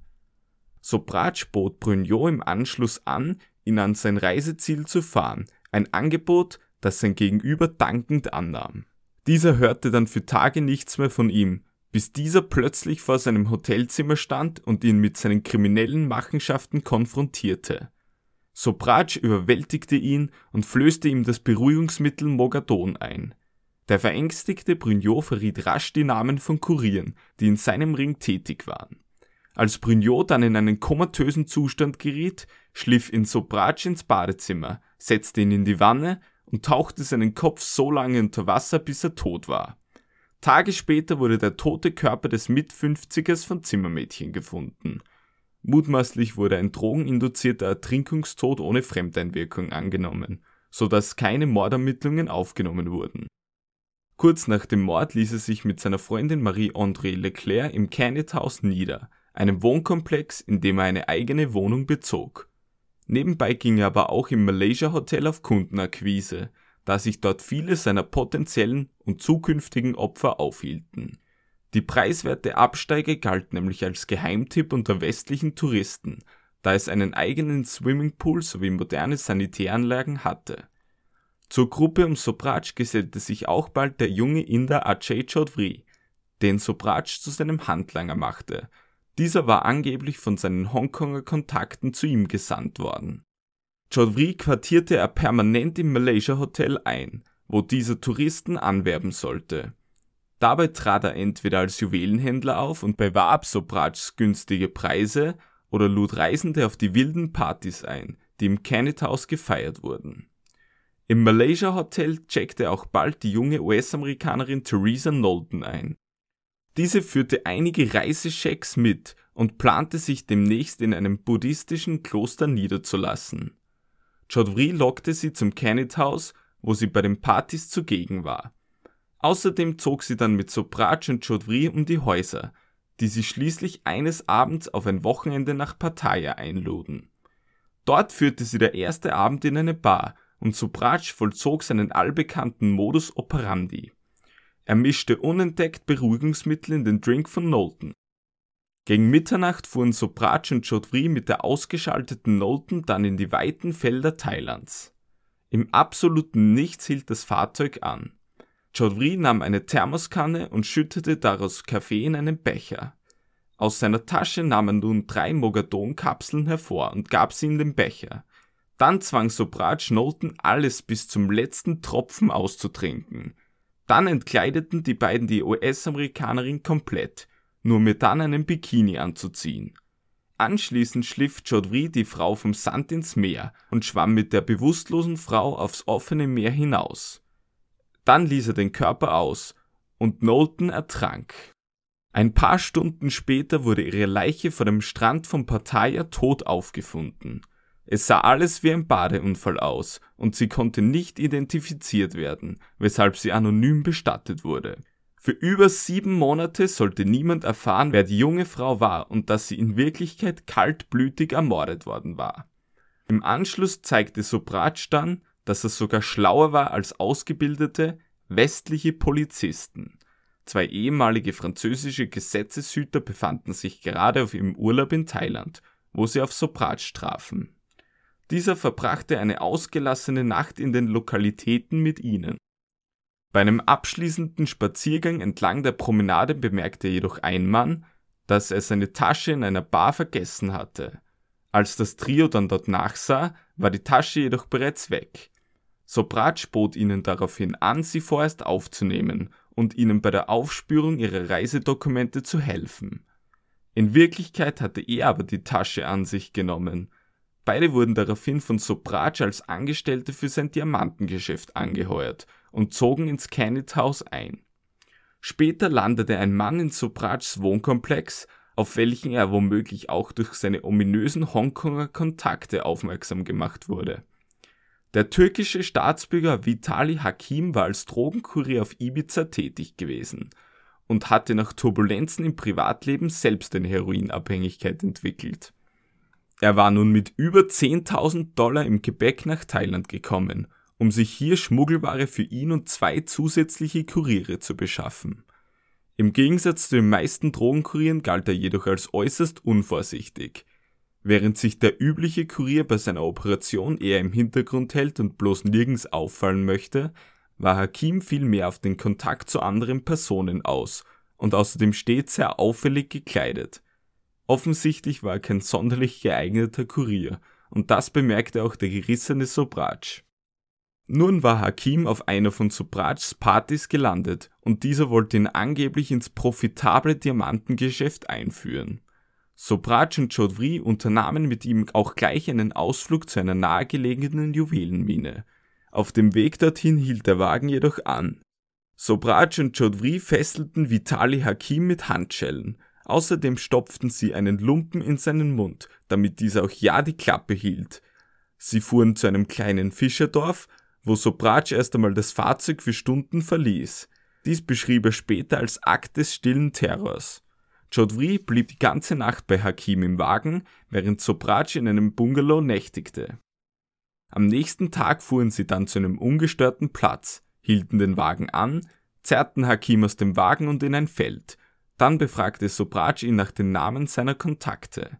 Sobratsch bot Brugnot im Anschluss an, ihn an sein Reiseziel zu fahren, ein Angebot, das sein Gegenüber dankend annahm. Dieser hörte dann für Tage nichts mehr von ihm, bis dieser plötzlich vor seinem Hotelzimmer stand und ihn mit seinen kriminellen Machenschaften konfrontierte. Sobratsch überwältigte ihn und flößte ihm das Beruhigungsmittel Mogadon ein. Der verängstigte Brugnot verriet rasch die Namen von Kurieren, die in seinem Ring tätig waren. Als Brugnot dann in einen komatösen Zustand geriet, schliff ihn Sobratsch ins Badezimmer, setzte ihn in die Wanne und tauchte seinen Kopf so lange unter Wasser, bis er tot war. Tage später wurde der tote Körper des Mit-50ers von Zimmermädchen gefunden. Mutmaßlich wurde ein drogeninduzierter Ertrinkungstod ohne Fremdeinwirkung angenommen, sodass keine Mordermittlungen aufgenommen wurden. Kurz nach dem Mord ließ er sich mit seiner Freundin Marie-André Leclerc im Canet House nieder, einem Wohnkomplex, in dem er eine eigene Wohnung bezog. Nebenbei ging er aber auch im Malaysia Hotel auf Kundenakquise, da sich dort viele seiner potenziellen und zukünftigen Opfer aufhielten. Die preiswerte Absteige galt nämlich als Geheimtipp unter westlichen Touristen, da es einen eigenen Swimmingpool sowie moderne Sanitäranlagen hatte. Zur Gruppe um Sobratsch gesellte sich auch bald der junge Inder Ajay Chaudhry, den Sobratsch zu seinem Handlanger machte. Dieser war angeblich von seinen Hongkonger Kontakten zu ihm gesandt worden. Chaudhry quartierte er permanent im Malaysia Hotel ein, wo dieser Touristen anwerben sollte. Dabei trat er entweder als Juwelenhändler auf und bewarb Sobratschs günstige Preise oder lud Reisende auf die wilden Partys ein, die im Canet House gefeiert wurden. Im Malaysia Hotel checkte auch bald die junge US-Amerikanerin Theresa Knowlton ein. Diese führte einige Reiseschecks mit und plante sich demnächst in einem buddhistischen Kloster niederzulassen. Chaudhry lockte sie zum Canet House, wo sie bei den Partys zugegen war. Außerdem zog sie dann mit Sobratsch und Chaudhry um die Häuser, die sie schließlich eines Abends auf ein Wochenende nach Pattaya einluden. Dort führte sie der erste Abend in eine Bar und Sobratsch vollzog seinen allbekannten Modus operandi. Er mischte unentdeckt Beruhigungsmittel in den Drink von Knowlton. Gegen Mitternacht fuhren Sobrach und Chaudhry mit der ausgeschalteten Knowlton dann in die weiten Felder Thailands. Im absoluten Nichts hielt das Fahrzeug an. Chaudhry nahm eine Thermoskanne und schüttete daraus Kaffee in einen Becher. Aus seiner Tasche nahm er nun drei Mogadon-Kapseln hervor und gab sie in den Becher. Dann zwang Sobrach Knowlton alles bis zum letzten Tropfen auszutrinken. Dann entkleideten die beiden die US-Amerikanerin komplett, nur mir dann einen Bikini anzuziehen. Anschließend schliff Chaudhry die Frau vom Sand ins Meer und schwamm mit der bewusstlosen Frau aufs offene Meer hinaus. Dann ließ er den Körper aus und Knowlton ertrank. Ein paar Stunden später wurde ihre Leiche vor dem Strand von Pattaya tot aufgefunden. Es sah alles wie ein Badeunfall aus und sie konnte nicht identifiziert werden, weshalb sie anonym bestattet wurde. Für über sieben Monate sollte niemand erfahren, wer die junge Frau war und dass sie in Wirklichkeit kaltblütig ermordet worden war. Im Anschluss zeigte Sobrach dann, dass er sogar schlauer war als ausgebildete westliche Polizisten. Zwei ehemalige französische Gesetzeshüter befanden sich gerade auf ihrem Urlaub in Thailand, wo sie auf Sobrach trafen. Dieser verbrachte eine ausgelassene Nacht in den Lokalitäten mit ihnen. Bei einem abschließenden Spaziergang entlang der Promenade bemerkte jedoch ein Mann, dass er seine Tasche in einer Bar vergessen hatte. Als das Trio dann dort nachsah, war die Tasche jedoch bereits weg. Sobrach bot ihnen daraufhin an, sie vorerst aufzunehmen und ihnen bei der Aufspürung ihrer Reisedokumente zu helfen. In Wirklichkeit hatte er aber die Tasche an sich genommen Beide wurden daraufhin von Sobrach als Angestellte für sein Diamantengeschäft angeheuert und zogen ins Kenneth House ein. Später landete ein Mann in Sobrachs Wohnkomplex, auf welchen er womöglich auch durch seine ominösen Hongkonger Kontakte aufmerksam gemacht wurde. Der türkische Staatsbürger Vitali Hakim war als Drogenkurier auf Ibiza tätig gewesen und hatte nach Turbulenzen im Privatleben selbst eine Heroinabhängigkeit entwickelt. Er war nun mit über 10.000 Dollar im Gepäck nach Thailand gekommen, um sich hier Schmuggelware für ihn und zwei zusätzliche Kuriere zu beschaffen. Im Gegensatz zu den meisten Drogenkurieren galt er jedoch als äußerst unvorsichtig. Während sich der übliche Kurier bei seiner Operation eher im Hintergrund hält und bloß nirgends auffallen möchte, war Hakim viel mehr auf den Kontakt zu anderen Personen aus und außerdem stets sehr auffällig gekleidet. Offensichtlich war er kein sonderlich geeigneter Kurier, und das bemerkte auch der gerissene Sobrach. Nun war Hakim auf einer von Sobrachs Partys gelandet und dieser wollte ihn angeblich ins profitable Diamantengeschäft einführen. Sobrach und Chaudhry unternahmen mit ihm auch gleich einen Ausflug zu einer nahegelegenen Juwelenmine. Auf dem Weg dorthin hielt der Wagen jedoch an. Sobrach und Chaudhry fesselten Vitali Hakim mit Handschellen, Außerdem stopften sie einen Lumpen in seinen Mund, damit dieser auch ja die Klappe hielt. Sie fuhren zu einem kleinen Fischerdorf, wo Sobrach erst einmal das Fahrzeug für Stunden verließ. Dies beschrieb er später als Akt des stillen Terrors. Chaudhry blieb die ganze Nacht bei Hakim im Wagen, während Sobrach in einem Bungalow nächtigte. Am nächsten Tag fuhren sie dann zu einem ungestörten Platz, hielten den Wagen an, zerrten Hakim aus dem Wagen und in ein Feld, dann befragte Sobrach ihn nach den Namen seiner Kontakte.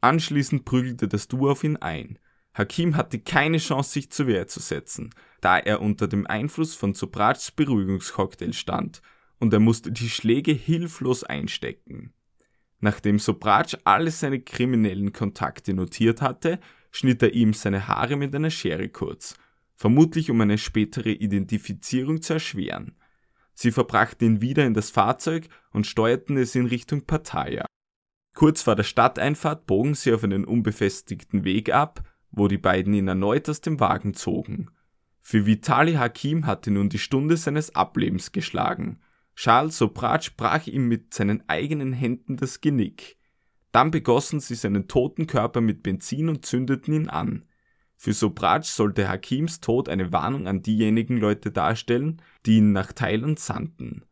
Anschließend prügelte das Duo auf ihn ein. Hakim hatte keine Chance, sich zur Wehr zu setzen, da er unter dem Einfluss von Sobrachs Beruhigungscocktail stand, und er musste die Schläge hilflos einstecken. Nachdem Sobrach alle seine kriminellen Kontakte notiert hatte, schnitt er ihm seine Haare mit einer Schere kurz, vermutlich um eine spätere Identifizierung zu erschweren. Sie verbrachten ihn wieder in das Fahrzeug und steuerten es in Richtung Pattaya. Kurz vor der Stadteinfahrt bogen sie auf einen unbefestigten Weg ab, wo die beiden ihn erneut aus dem Wagen zogen. Für Vitali Hakim hatte nun die Stunde seines Ablebens geschlagen. Charles Sobrach brach ihm mit seinen eigenen Händen das Genick. Dann begossen sie seinen toten Körper mit Benzin und zündeten ihn an. Für Sobrach sollte Hakims Tod eine Warnung an diejenigen Leute darstellen, die ihn nach Thailand sandten.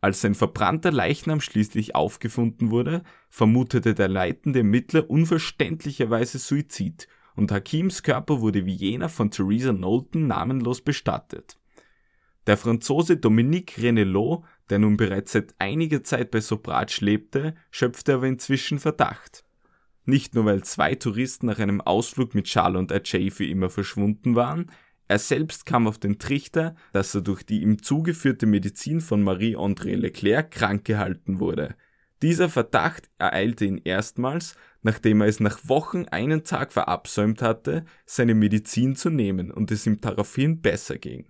Als sein verbrannter Leichnam schließlich aufgefunden wurde, vermutete der leitende Ermittler unverständlicherweise Suizid und Hakims Körper wurde wie jener von Theresa Knowlton namenlos bestattet. Der Franzose Dominique Renelot, der nun bereits seit einiger Zeit bei Sobratsch lebte, schöpfte aber inzwischen Verdacht. Nicht nur weil zwei Touristen nach einem Ausflug mit Charles und Ajay für immer verschwunden waren, er selbst kam auf den Trichter, dass er durch die ihm zugeführte Medizin von Marie-André Leclerc krank gehalten wurde. Dieser Verdacht ereilte ihn erstmals, nachdem er es nach Wochen einen Tag verabsäumt hatte, seine Medizin zu nehmen und es ihm daraufhin besser ging.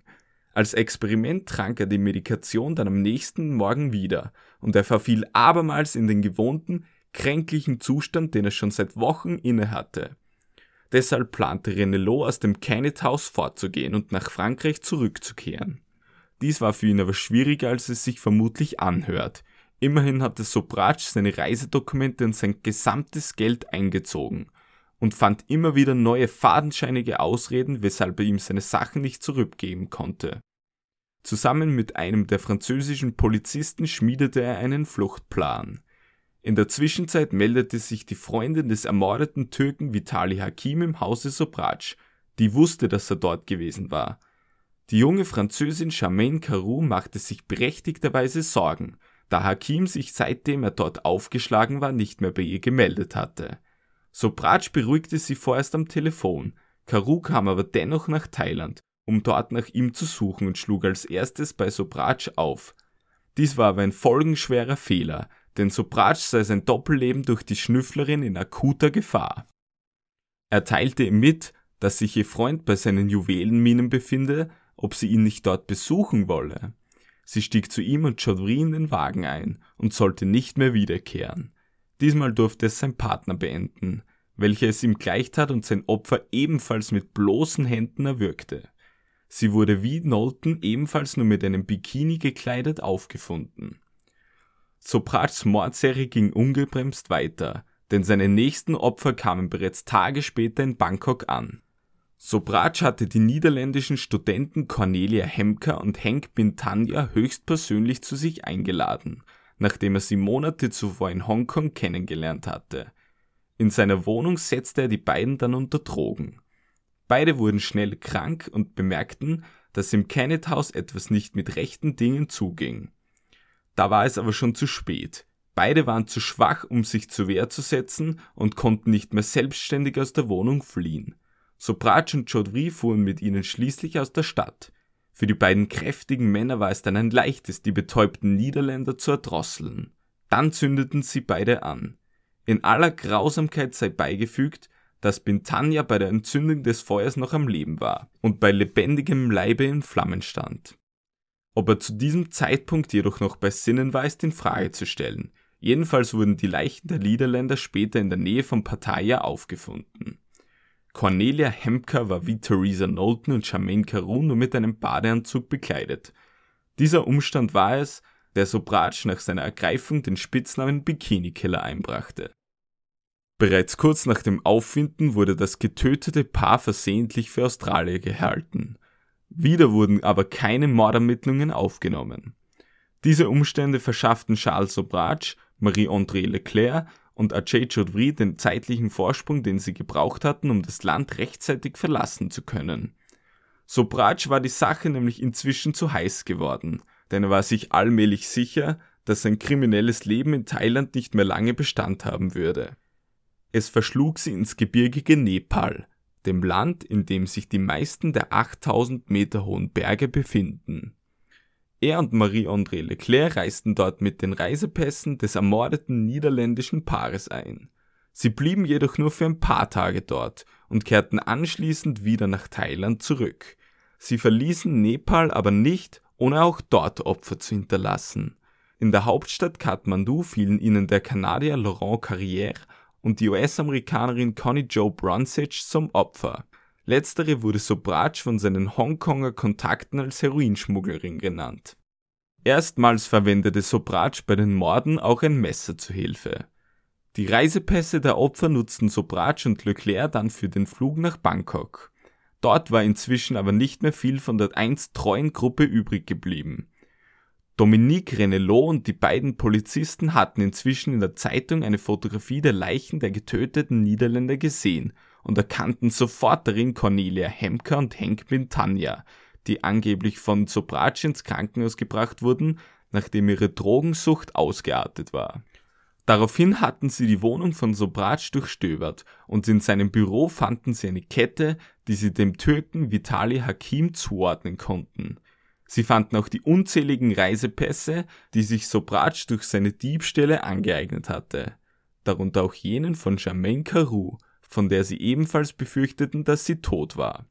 Als Experiment trank er die Medikation dann am nächsten Morgen wieder und er verfiel abermals in den gewohnten, kränklichen Zustand, den er schon seit Wochen innehatte. Deshalb plante Renelot aus dem Kennet House fortzugehen und nach Frankreich zurückzukehren. Dies war für ihn aber schwieriger, als es sich vermutlich anhört. Immerhin hatte Sobratsch seine Reisedokumente und sein gesamtes Geld eingezogen und fand immer wieder neue fadenscheinige Ausreden, weshalb er ihm seine Sachen nicht zurückgeben konnte. Zusammen mit einem der französischen Polizisten schmiedete er einen Fluchtplan. In der Zwischenzeit meldete sich die Freundin des ermordeten Türken Vitali Hakim im Hause Sobratsch, die wusste, dass er dort gewesen war. Die junge Französin Charmaine Caroux machte sich berechtigterweise Sorgen, da Hakim sich seitdem er dort aufgeschlagen war nicht mehr bei ihr gemeldet hatte. Sobratsch beruhigte sie vorerst am Telefon, Caroux kam aber dennoch nach Thailand, um dort nach ihm zu suchen und schlug als erstes bei Sobratsch auf. Dies war aber ein folgenschwerer Fehler, denn Sobratsch sei sein Doppelleben durch die Schnüfflerin in akuter Gefahr. Er teilte ihm mit, dass sich ihr Freund bei seinen Juwelenminen befinde, ob sie ihn nicht dort besuchen wolle. Sie stieg zu ihm und Chaudhry in den Wagen ein und sollte nicht mehr wiederkehren. Diesmal durfte es sein Partner beenden, welcher es ihm gleichtat und sein Opfer ebenfalls mit bloßen Händen erwürgte. Sie wurde wie Knowlton ebenfalls nur mit einem Bikini gekleidet aufgefunden. Soprats Mordserie ging ungebremst weiter, denn seine nächsten Opfer kamen bereits Tage später in Bangkok an. Sobratsch hatte die niederländischen Studenten Cornelia Hemker und Henk Bintanja höchstpersönlich zu sich eingeladen, nachdem er sie Monate zuvor in Hongkong kennengelernt hatte. In seiner Wohnung setzte er die beiden dann unter Drogen. Beide wurden schnell krank und bemerkten, dass im Kenneth House etwas nicht mit rechten Dingen zuging. Da war es aber schon zu spät. Beide waren zu schwach, um sich zur Wehr zu setzen und konnten nicht mehr selbstständig aus der Wohnung fliehen. Sobratsch und Chaudhry fuhren mit ihnen schließlich aus der Stadt. Für die beiden kräftigen Männer war es dann ein leichtes, die betäubten Niederländer zu erdrosseln. Dann zündeten sie beide an. In aller Grausamkeit sei beigefügt, dass Bintanja bei der Entzündung des Feuers noch am Leben war und bei lebendigem Leibe in Flammen stand. Ob er zu diesem Zeitpunkt jedoch noch bei Sinnen war, ist in Frage zu stellen. Jedenfalls wurden die Leichen der Niederländer später in der Nähe von Pattaya aufgefunden. Cornelia Hemker war wie Theresa Knowlton und Charmaine Carew nur mit einem Badeanzug bekleidet. Dieser Umstand war es, der Sobratsch nach seiner Ergreifung den Spitznamen Bikini-Killer einbrachte. Bereits kurz nach dem Auffinden wurde das getötete Paar versehentlich für Australier gehalten. Wieder wurden aber keine Mordermittlungen aufgenommen. Diese Umstände verschafften Charles Sobratsch, Marie-André Leclerc und Ajay Chaudhry den zeitlichen Vorsprung, den sie gebraucht hatten, um das Land rechtzeitig verlassen zu können. Sobratsch war die Sache nämlich inzwischen zu heiß geworden, denn er war sich allmählich sicher, dass sein kriminelles Leben in Thailand nicht mehr lange Bestand haben würde. Es verschlug sie ins gebirgige Nepal, dem Land, in dem sich die meisten der 8000 Meter hohen Berge befinden. Er und Marie-André Leclerc reisten dort mit den Reisepässen des ermordeten niederländischen Paares ein. Sie blieben jedoch nur für ein paar Tage dort und kehrten anschließend wieder nach Thailand zurück. Sie verließen Nepal aber nicht, ohne auch dort Opfer zu hinterlassen. In der Hauptstadt Kathmandu fielen ihnen der Kanadier Laurent Carrière und die US-Amerikanerin Connie Joe Bronsage zum Opfer. Letztere wurde Sobratsch von seinen Hongkonger Kontakten als Heroinschmugglerin genannt. Erstmals verwendete Sobratsch bei den Morden auch ein Messer zu Hilfe. Die Reisepässe der Opfer nutzten Sobratsch und Leclerc dann für den Flug nach Bangkok. Dort war inzwischen aber nicht mehr viel von der einst treuen Gruppe übrig geblieben. Dominique Renelot und die beiden Polizisten hatten inzwischen in der Zeitung eine Fotografie der Leichen der getöteten Niederländer gesehen und erkannten sofort darin Cornelia Hemker und Henk Bintanja, die angeblich von Sobratsch ins Krankenhaus gebracht wurden, nachdem ihre Drogensucht ausgeartet war. Daraufhin hatten sie die Wohnung von Sobratsch durchstöbert und in seinem Büro fanden sie eine Kette, die sie dem Türken Vitali Hakim zuordnen konnten. Sie fanden auch die unzähligen Reisepässe, die sich Sobratsch durch seine Diebstähle angeeignet hatte, darunter auch jenen von Germaine Carew, von der sie ebenfalls befürchteten, dass sie tot war.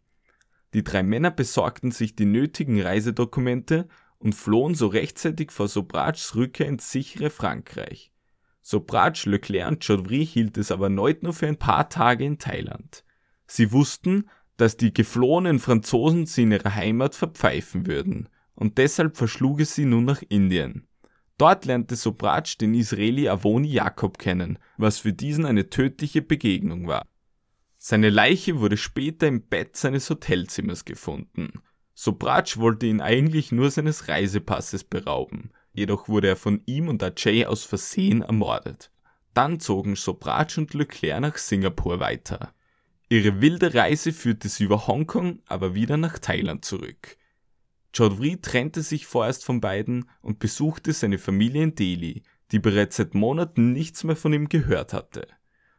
Die drei Männer besorgten sich die nötigen Reisedokumente und flohen so rechtzeitig vor Sobratschs Rückkehr ins sichere Frankreich. Sobratsch, Leclerc und Chaudry hielt es aber erneut nur für ein paar Tage in Thailand. Sie wussten, dass die geflohenen Franzosen sie in ihrer Heimat verpfeifen würden, und deshalb verschlug es sie nun nach Indien. Dort lernte Sobratsch den Israeli Avoni Jakob kennen, was für diesen eine tödliche Begegnung war. Seine Leiche wurde später im Bett seines Hotelzimmers gefunden. Sobratsch wollte ihn eigentlich nur seines Reisepasses berauben, jedoch wurde er von ihm und Ajay aus Versehen ermordet. Dann zogen Sobratsch und Leclerc nach Singapur weiter. Ihre wilde Reise führte sie über Hongkong, aber wieder nach Thailand zurück. Chaudhry trennte sich vorerst von beiden und besuchte seine Familie in Delhi, die bereits seit Monaten nichts mehr von ihm gehört hatte.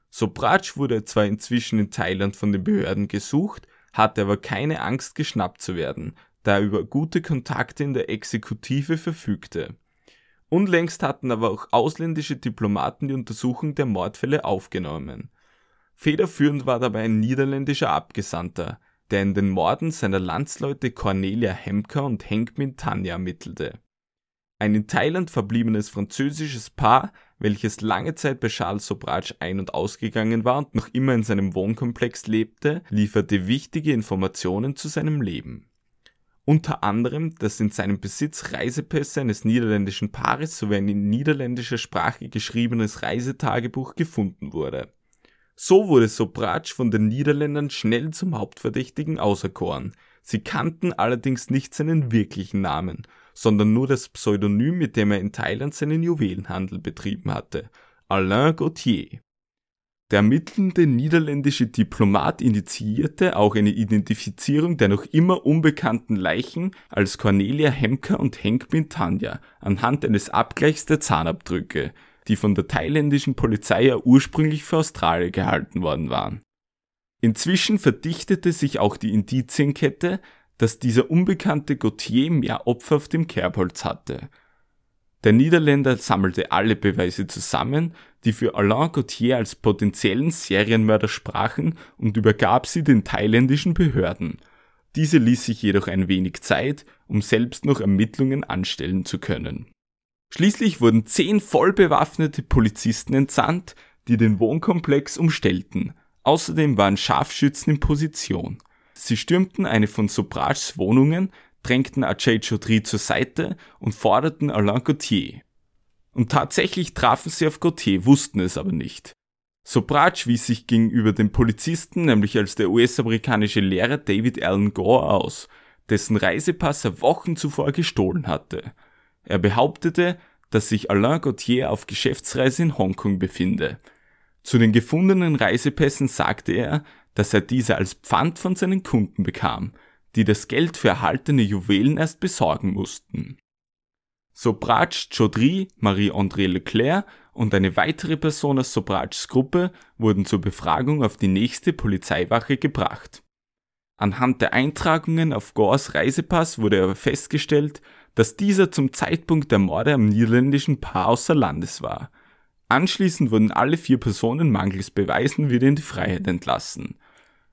Sobratsch wurde zwar inzwischen in Thailand von den Behörden gesucht, hatte aber keine Angst geschnappt zu werden, da er über gute Kontakte in der Exekutive verfügte. Unlängst hatten aber auch ausländische Diplomaten die Untersuchung der Mordfälle aufgenommen. Federführend war dabei ein niederländischer Abgesandter, der in den Morden seiner Landsleute Cornelia Hemker und Henkmin Tanja ermittelte. Ein in Thailand verbliebenes französisches Paar, welches lange Zeit bei Charles Sobratsch ein- und ausgegangen war und noch immer in seinem Wohnkomplex lebte, lieferte wichtige Informationen zu seinem Leben unter anderem dass in seinem Besitz Reisepässe eines niederländischen Paares sowie ein in niederländischer Sprache geschriebenes Reisetagebuch gefunden wurde. So wurde Sobratsch von den Niederländern schnell zum Hauptverdächtigen auserkoren. Sie kannten allerdings nicht seinen wirklichen Namen, sondern nur das Pseudonym, mit dem er in Thailand seinen Juwelenhandel betrieben hatte, Alain Gauthier. Der ermittelnde niederländische Diplomat initiierte auch eine Identifizierung der noch immer unbekannten Leichen als Cornelia Hemker und Henk Bin Tanja anhand eines Abgleichs der Zahnabdrücke, die von der thailändischen Polizei ja ursprünglich für Australier gehalten worden waren. Inzwischen verdichtete sich auch die Indizienkette, dass dieser unbekannte Gautier mehr Opfer auf dem Kerbholz hatte der Niederländer sammelte alle Beweise zusammen, die für Alain Gauthier als potenziellen Serienmörder sprachen und übergab sie den thailändischen Behörden. Diese ließ sich jedoch ein wenig Zeit, um selbst noch Ermittlungen anstellen zu können. Schließlich wurden zehn vollbewaffnete Polizisten entsandt, die den Wohnkomplex umstellten. Außerdem waren Scharfschützen in Position. Sie stürmten eine von Sobrachs Wohnungen, drängten Ajay Chaudhry zur Seite und forderten Alain Gauthier. Und tatsächlich trafen sie auf Gauthier, wussten es aber nicht. Sobratsch wies sich gegenüber dem Polizisten nämlich als der US-amerikanische Lehrer David Allen Gore aus, dessen Reisepass er Wochen zuvor gestohlen hatte. Er behauptete, dass sich Alain Gauthier auf Geschäftsreise in Hongkong befinde. Zu den gefundenen Reisepässen sagte er, dass er diese als Pfand von seinen Kunden bekam, die das Geld für erhaltene Juwelen erst besorgen mussten. Sobratsch Chaudry, Marie-André Leclerc und eine weitere Person aus Sobratschs Gruppe wurden zur Befragung auf die nächste Polizeiwache gebracht. Anhand der Eintragungen auf Gores Reisepass wurde aber festgestellt, dass dieser zum Zeitpunkt der Morde am niederländischen Paar außer Landes war. Anschließend wurden alle vier Personen mangels Beweisen wieder in die Freiheit entlassen.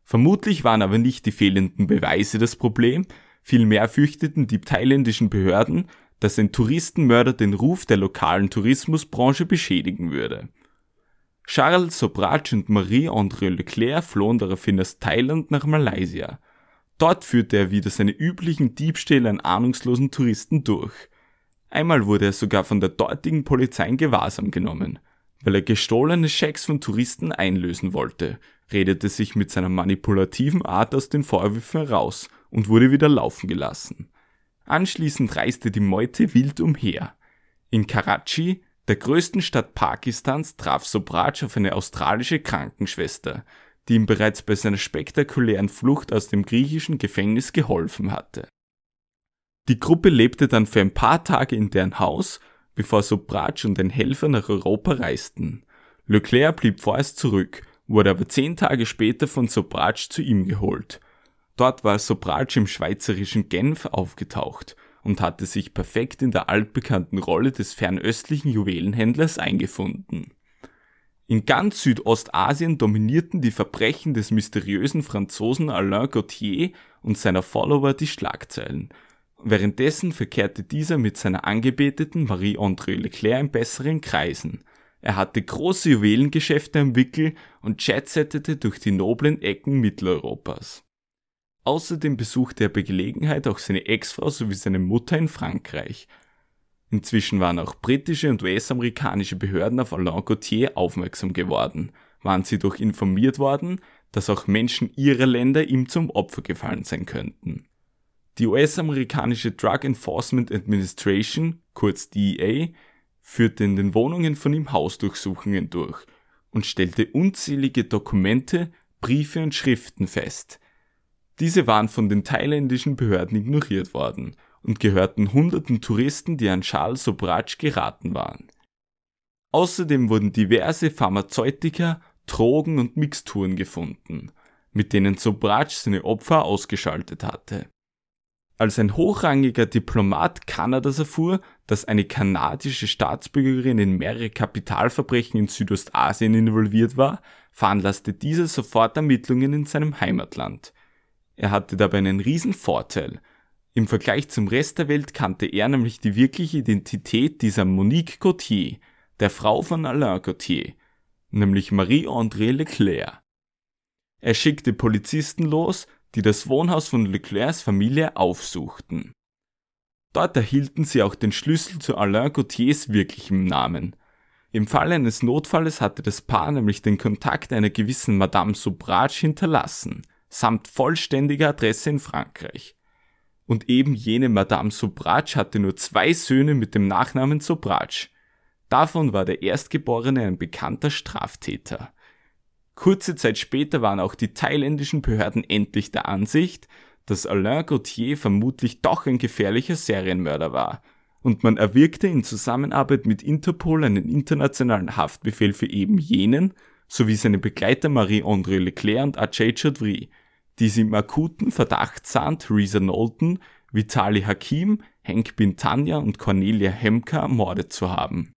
Vermutlich waren aber nicht die fehlenden Beweise das Problem, vielmehr fürchteten die thailändischen Behörden, dass ein Touristenmörder den Ruf der lokalen Tourismusbranche beschädigen würde. Charles Sobratsch und Marie-André Leclerc flohen daraufhin aus Thailand nach Malaysia. Dort führte er wieder seine üblichen Diebstähle an ahnungslosen Touristen durch. Einmal wurde er sogar von der dortigen Polizei in Gewahrsam genommen, weil er gestohlene Schecks von Touristen einlösen wollte redete sich mit seiner manipulativen Art aus den Vorwürfen heraus und wurde wieder laufen gelassen. Anschließend reiste die Meute wild umher. In Karachi, der größten Stadt Pakistans, traf Sobratsch auf eine australische Krankenschwester, die ihm bereits bei seiner spektakulären Flucht aus dem griechischen Gefängnis geholfen hatte. Die Gruppe lebte dann für ein paar Tage in deren Haus, bevor Sobratsch und ein Helfer nach Europa reisten. Leclerc blieb vorerst zurück, wurde aber zehn Tage später von Sobratsch zu ihm geholt. Dort war Sobratsch im schweizerischen Genf aufgetaucht und hatte sich perfekt in der altbekannten Rolle des fernöstlichen Juwelenhändlers eingefunden. In ganz Südostasien dominierten die Verbrechen des mysteriösen Franzosen Alain Gauthier und seiner Follower die Schlagzeilen. Währenddessen verkehrte dieser mit seiner Angebeteten Marie-André Leclerc in besseren Kreisen. Er hatte große Juwelengeschäfte am Wickel und jetsettete durch die noblen Ecken Mitteleuropas. Außerdem besuchte er bei Gelegenheit auch seine Ex-Frau sowie seine Mutter in Frankreich. Inzwischen waren auch britische und US-amerikanische Behörden auf Alain Gauthier aufmerksam geworden, waren sie doch informiert worden, dass auch Menschen ihrer Länder ihm zum Opfer gefallen sein könnten. Die US-amerikanische Drug Enforcement Administration, kurz DEA, führte in den Wohnungen von ihm Hausdurchsuchungen durch und stellte unzählige Dokumente, Briefe und Schriften fest. Diese waren von den thailändischen Behörden ignoriert worden und gehörten hunderten Touristen, die an Charles Sobratsch geraten waren. Außerdem wurden diverse Pharmazeutika, Drogen und Mixturen gefunden, mit denen Sobratsch seine Opfer ausgeschaltet hatte. Als ein hochrangiger Diplomat Kanadas erfuhr, dass eine kanadische Staatsbürgerin in mehrere Kapitalverbrechen in Südostasien involviert war, veranlasste dieser sofort Ermittlungen in seinem Heimatland. Er hatte dabei einen riesen Vorteil. Im Vergleich zum Rest der Welt kannte er nämlich die wirkliche Identität dieser Monique Gauthier, der Frau von Alain Gauthier, nämlich Marie-André Leclerc. Er schickte Polizisten los, die das Wohnhaus von Leclercs Familie aufsuchten. Dort erhielten sie auch den Schlüssel zu Alain Gauthiers wirklichem Namen. Im Falle eines Notfalles hatte das Paar nämlich den Kontakt einer gewissen Madame Sobrage hinterlassen, samt vollständiger Adresse in Frankreich. Und eben jene Madame Sobrage hatte nur zwei Söhne mit dem Nachnamen Sobrage. Davon war der Erstgeborene ein bekannter Straftäter. Kurze Zeit später waren auch die thailändischen Behörden endlich der Ansicht, dass Alain Gauthier vermutlich doch ein gefährlicher Serienmörder war, und man erwirkte in Zusammenarbeit mit Interpol einen internationalen Haftbefehl für eben jenen sowie seine Begleiter Marie-André Leclerc und Ajay Chaudhry, die sie im akuten Verdacht sahen, Theresa Knowlton, Vitali Hakim, Henk Bin Tanya und Cornelia Hemka ermordet zu haben.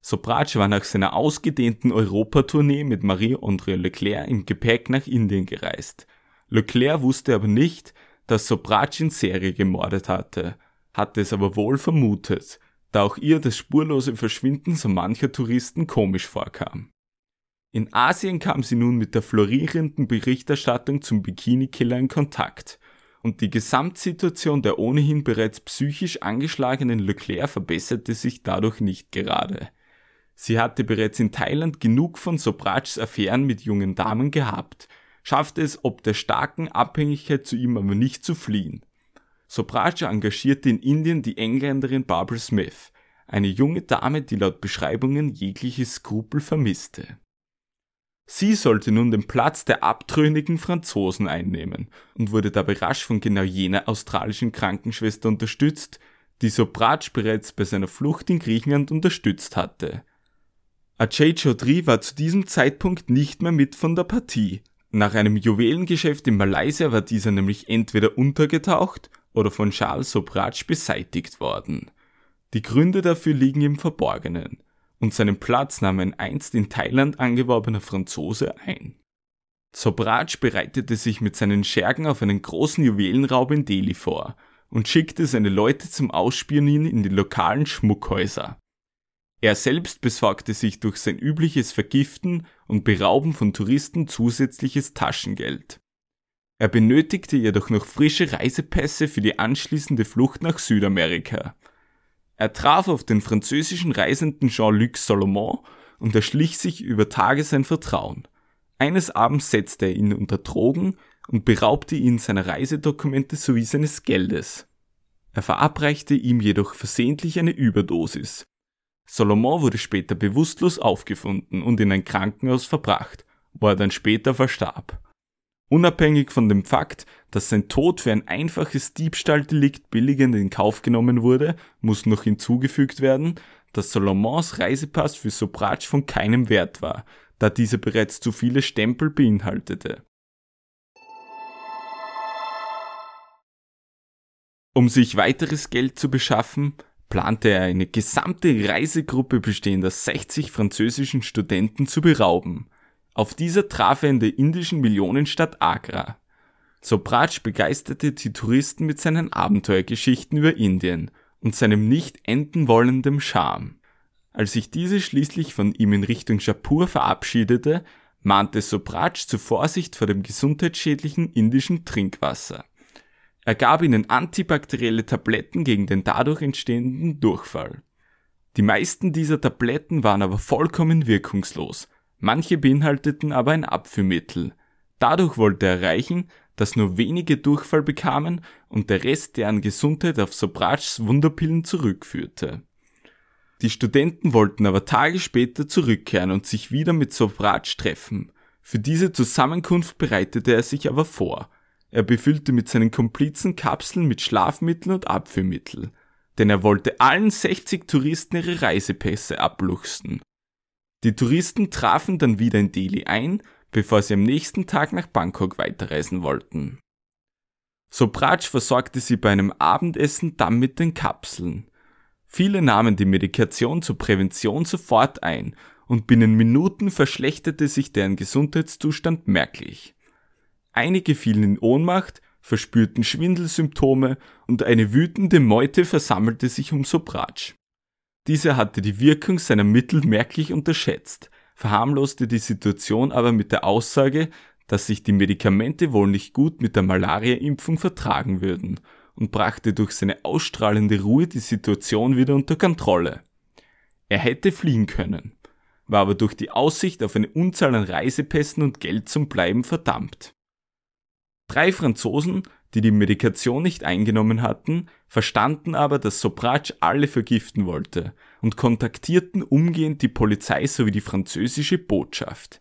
Sobratsch war nach seiner ausgedehnten Europatournee mit Marie-André Leclerc im Gepäck nach Indien gereist. Leclerc wusste aber nicht, dass Sobratsch in Serie gemordet hatte, hatte es aber wohl vermutet, da auch ihr das spurlose Verschwinden so mancher Touristen komisch vorkam. In Asien kam sie nun mit der florierenden Berichterstattung zum Bikini-Killer in Kontakt und die Gesamtsituation der ohnehin bereits psychisch angeschlagenen Leclerc verbesserte sich dadurch nicht gerade. Sie hatte bereits in Thailand genug von Sobratschs Affären mit jungen Damen gehabt, schaffte es ob der starken Abhängigkeit zu ihm aber nicht zu fliehen. Sobratsch engagierte in Indien die Engländerin Barbara Smith, eine junge Dame, die laut Beschreibungen jegliche Skrupel vermisste. Sie sollte nun den Platz der abtrünnigen Franzosen einnehmen und wurde dabei rasch von genau jener australischen Krankenschwester unterstützt, die Sobratsch bereits bei seiner Flucht in Griechenland unterstützt hatte. Ajay Chaudhry war zu diesem Zeitpunkt nicht mehr mit von der Partie. Nach einem Juwelengeschäft in Malaysia war dieser nämlich entweder untergetaucht oder von Charles Sobratsch beseitigt worden. Die Gründe dafür liegen im Verborgenen und seinen Platz nahm ein einst in Thailand angeworbener Franzose ein. Sobratsch bereitete sich mit seinen Schergen auf einen großen Juwelenraub in Delhi vor und schickte seine Leute zum Ausspionieren in die lokalen Schmuckhäuser. Er selbst besorgte sich durch sein übliches Vergiften und Berauben von Touristen zusätzliches Taschengeld. Er benötigte jedoch noch frische Reisepässe für die anschließende Flucht nach Südamerika. Er traf auf den französischen Reisenden Jean-Luc Salomon und erschlich sich über Tage sein Vertrauen. Eines Abends setzte er ihn unter Drogen und beraubte ihn seiner Reisedokumente sowie seines Geldes. Er verabreichte ihm jedoch versehentlich eine Überdosis. Salomon wurde später bewusstlos aufgefunden und in ein Krankenhaus verbracht, wo er dann später verstarb. Unabhängig von dem Fakt, dass sein Tod für ein einfaches Diebstahldelikt billigend in Kauf genommen wurde, muss noch hinzugefügt werden, dass Solomons Reisepass für Sobratsch von keinem Wert war, da dieser bereits zu viele Stempel beinhaltete. Um sich weiteres Geld zu beschaffen, plante er eine gesamte Reisegruppe bestehend aus 60 französischen Studenten zu berauben. Auf dieser traf er in der indischen Millionenstadt Agra. Sobratsch begeisterte die Touristen mit seinen Abenteuergeschichten über Indien und seinem nicht enden wollenden Charme. Als sich diese schließlich von ihm in Richtung Jaipur verabschiedete, mahnte Sobratsch zur Vorsicht vor dem gesundheitsschädlichen indischen Trinkwasser. Er gab ihnen antibakterielle Tabletten gegen den dadurch entstehenden Durchfall. Die meisten dieser Tabletten waren aber vollkommen wirkungslos, manche beinhalteten aber ein Abführmittel. Dadurch wollte er erreichen, dass nur wenige Durchfall bekamen und der Rest deren Gesundheit auf Sobratschs Wunderpillen zurückführte. Die Studenten wollten aber Tage später zurückkehren und sich wieder mit Sobratsch treffen. Für diese Zusammenkunft bereitete er sich aber vor er befüllte mit seinen Komplizen Kapseln mit Schlafmittel und Abführmittel, denn er wollte allen 60 Touristen ihre Reisepässe abluchsen. Die Touristen trafen dann wieder in Delhi ein, bevor sie am nächsten Tag nach Bangkok weiterreisen wollten. Sobratsch versorgte sie bei einem Abendessen dann mit den Kapseln. Viele nahmen die Medikation zur Prävention sofort ein und binnen Minuten verschlechterte sich deren Gesundheitszustand merklich. Einige fielen in Ohnmacht, verspürten Schwindelsymptome und eine wütende Meute versammelte sich um Sobratsch. Dieser hatte die Wirkung seiner Mittel merklich unterschätzt, verharmloste die Situation aber mit der Aussage, dass sich die Medikamente wohl nicht gut mit der Malariaimpfung vertragen würden und brachte durch seine ausstrahlende Ruhe die Situation wieder unter Kontrolle. Er hätte fliehen können, war aber durch die Aussicht auf eine Unzahl an Reisepässen und Geld zum Bleiben verdammt. Drei Franzosen, die die Medikation nicht eingenommen hatten, verstanden aber, dass Sobratsch alle vergiften wollte und kontaktierten umgehend die Polizei sowie die französische Botschaft.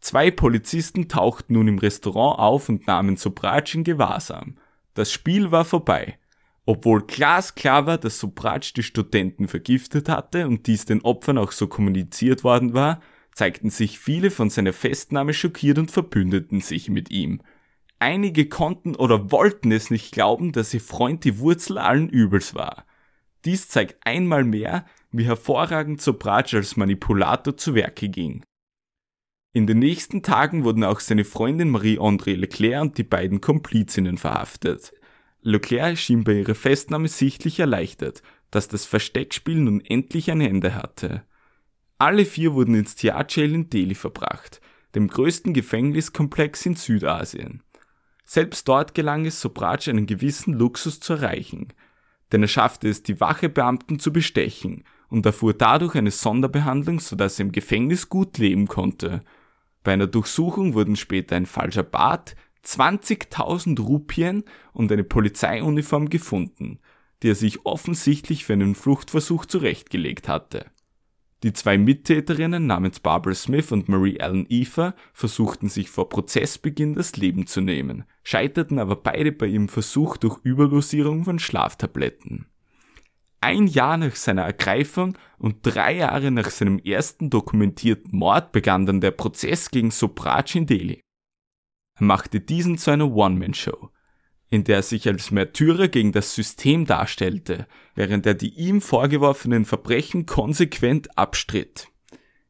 Zwei Polizisten tauchten nun im Restaurant auf und nahmen Sobratsch in Gewahrsam. Das Spiel war vorbei. Obwohl glasklar war, dass Sobratsch die Studenten vergiftet hatte und dies den Opfern auch so kommuniziert worden war, zeigten sich viele von seiner Festnahme schockiert und verbündeten sich mit ihm – Einige konnten oder wollten es nicht glauben, dass ihr Freund die Wurzel allen Übels war. Dies zeigt einmal mehr, wie hervorragend Sobratsch als Manipulator zu Werke ging. In den nächsten Tagen wurden auch seine Freundin Marie-André Leclerc und die beiden Komplizinnen verhaftet. Leclerc schien bei ihrer Festnahme sichtlich erleichtert, dass das Versteckspiel nun endlich ein Ende hatte. Alle vier wurden ins Tiajail in Delhi verbracht, dem größten Gefängniskomplex in Südasien. Selbst dort gelang es Sobratsch einen gewissen Luxus zu erreichen, denn er schaffte es, die Wachebeamten zu bestechen und erfuhr dadurch eine Sonderbehandlung, sodass er im Gefängnis gut leben konnte. Bei einer Durchsuchung wurden später ein falscher Bart, 20.000 Rupien und eine Polizeiuniform gefunden, die er sich offensichtlich für einen Fluchtversuch zurechtgelegt hatte. Die zwei Mittäterinnen namens Barbara Smith und Marie Ellen Eva versuchten sich vor Prozessbeginn das Leben zu nehmen, scheiterten aber beide bei ihrem Versuch durch Überdosierung von Schlaftabletten. Ein Jahr nach seiner Ergreifung und drei Jahre nach seinem ersten dokumentierten Mord begann dann der Prozess gegen Sopraj in Delhi. Er machte diesen zu einer One-Man-Show, in der er sich als Märtyrer gegen das System darstellte, während er die ihm vorgeworfenen Verbrechen konsequent abstritt.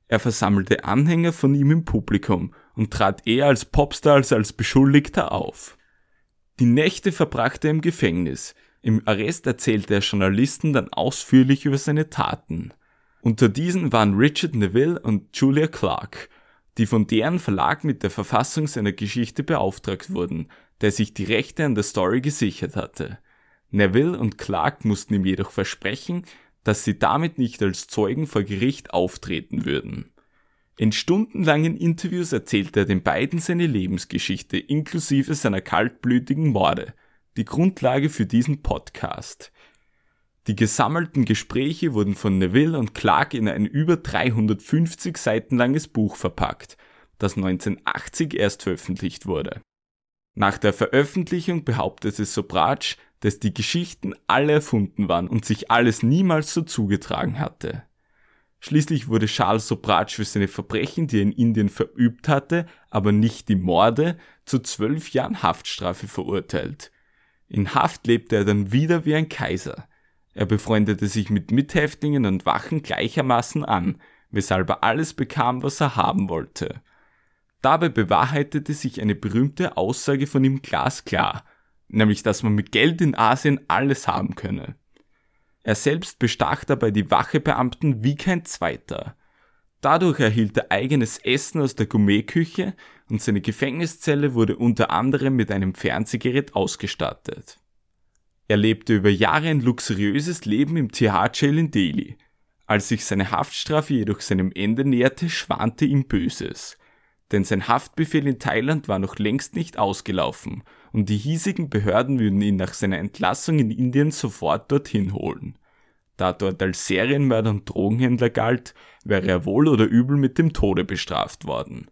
Er versammelte Anhänger von ihm im Publikum und trat eher als Popstar als als Beschuldigter auf. Die Nächte verbrachte er im Gefängnis. Im Arrest erzählte er Journalisten dann ausführlich über seine Taten. Unter diesen waren Richard Neville und Julia Clark, die von deren Verlag mit der Verfassung seiner Geschichte beauftragt wurden, der sich die Rechte an der Story gesichert hatte. Neville und Clark mussten ihm jedoch versprechen, dass sie damit nicht als Zeugen vor Gericht auftreten würden. In stundenlangen Interviews erzählte er den beiden seine Lebensgeschichte inklusive seiner kaltblütigen Morde, die Grundlage für diesen Podcast. Die gesammelten Gespräche wurden von Neville und Clark in ein über 350 Seiten langes Buch verpackt, das 1980 erst veröffentlicht wurde. Nach der Veröffentlichung behauptete Sobratsch, dass die Geschichten alle erfunden waren und sich alles niemals so zugetragen hatte. Schließlich wurde Charles Sobratsch für seine Verbrechen, die er in Indien verübt hatte, aber nicht die Morde, zu zwölf Jahren Haftstrafe verurteilt. In Haft lebte er dann wieder wie ein Kaiser. Er befreundete sich mit Mithäftlingen und Wachen gleichermaßen an, weshalb er alles bekam, was er haben wollte. Dabei bewahrheitete sich eine berühmte Aussage von ihm glasklar, nämlich dass man mit Geld in Asien alles haben könne. Er selbst bestach dabei die Wachebeamten wie kein zweiter. Dadurch erhielt er eigenes Essen aus der Gourmetküche und seine Gefängniszelle wurde unter anderem mit einem Fernsehgerät ausgestattet. Er lebte über Jahre ein luxuriöses Leben im TH-Jail in Delhi. Als sich seine Haftstrafe jedoch seinem Ende näherte, schwante ihm Böses. Denn sein Haftbefehl in Thailand war noch längst nicht ausgelaufen und die hiesigen Behörden würden ihn nach seiner Entlassung in Indien sofort dorthin holen. Da dort als Serienmörder und Drogenhändler galt, wäre er wohl oder übel mit dem Tode bestraft worden.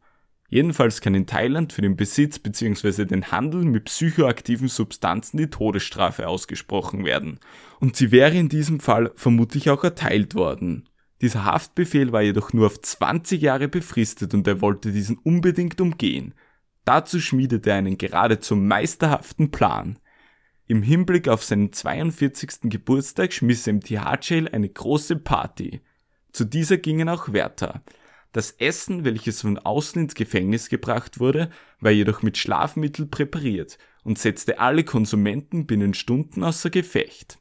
Jedenfalls kann in Thailand für den Besitz bzw. den Handel mit psychoaktiven Substanzen die Todesstrafe ausgesprochen werden. Und sie wäre in diesem Fall vermutlich auch erteilt worden. Dieser Haftbefehl war jedoch nur auf 20 Jahre befristet und er wollte diesen unbedingt umgehen. Dazu schmiedete er einen geradezu meisterhaften Plan. Im Hinblick auf seinen 42. Geburtstag schmiss er im TH-Jail eine große Party. Zu dieser gingen auch Wärter. Das Essen, welches von außen ins Gefängnis gebracht wurde, war jedoch mit Schlafmittel präpariert und setzte alle Konsumenten binnen Stunden außer Gefecht.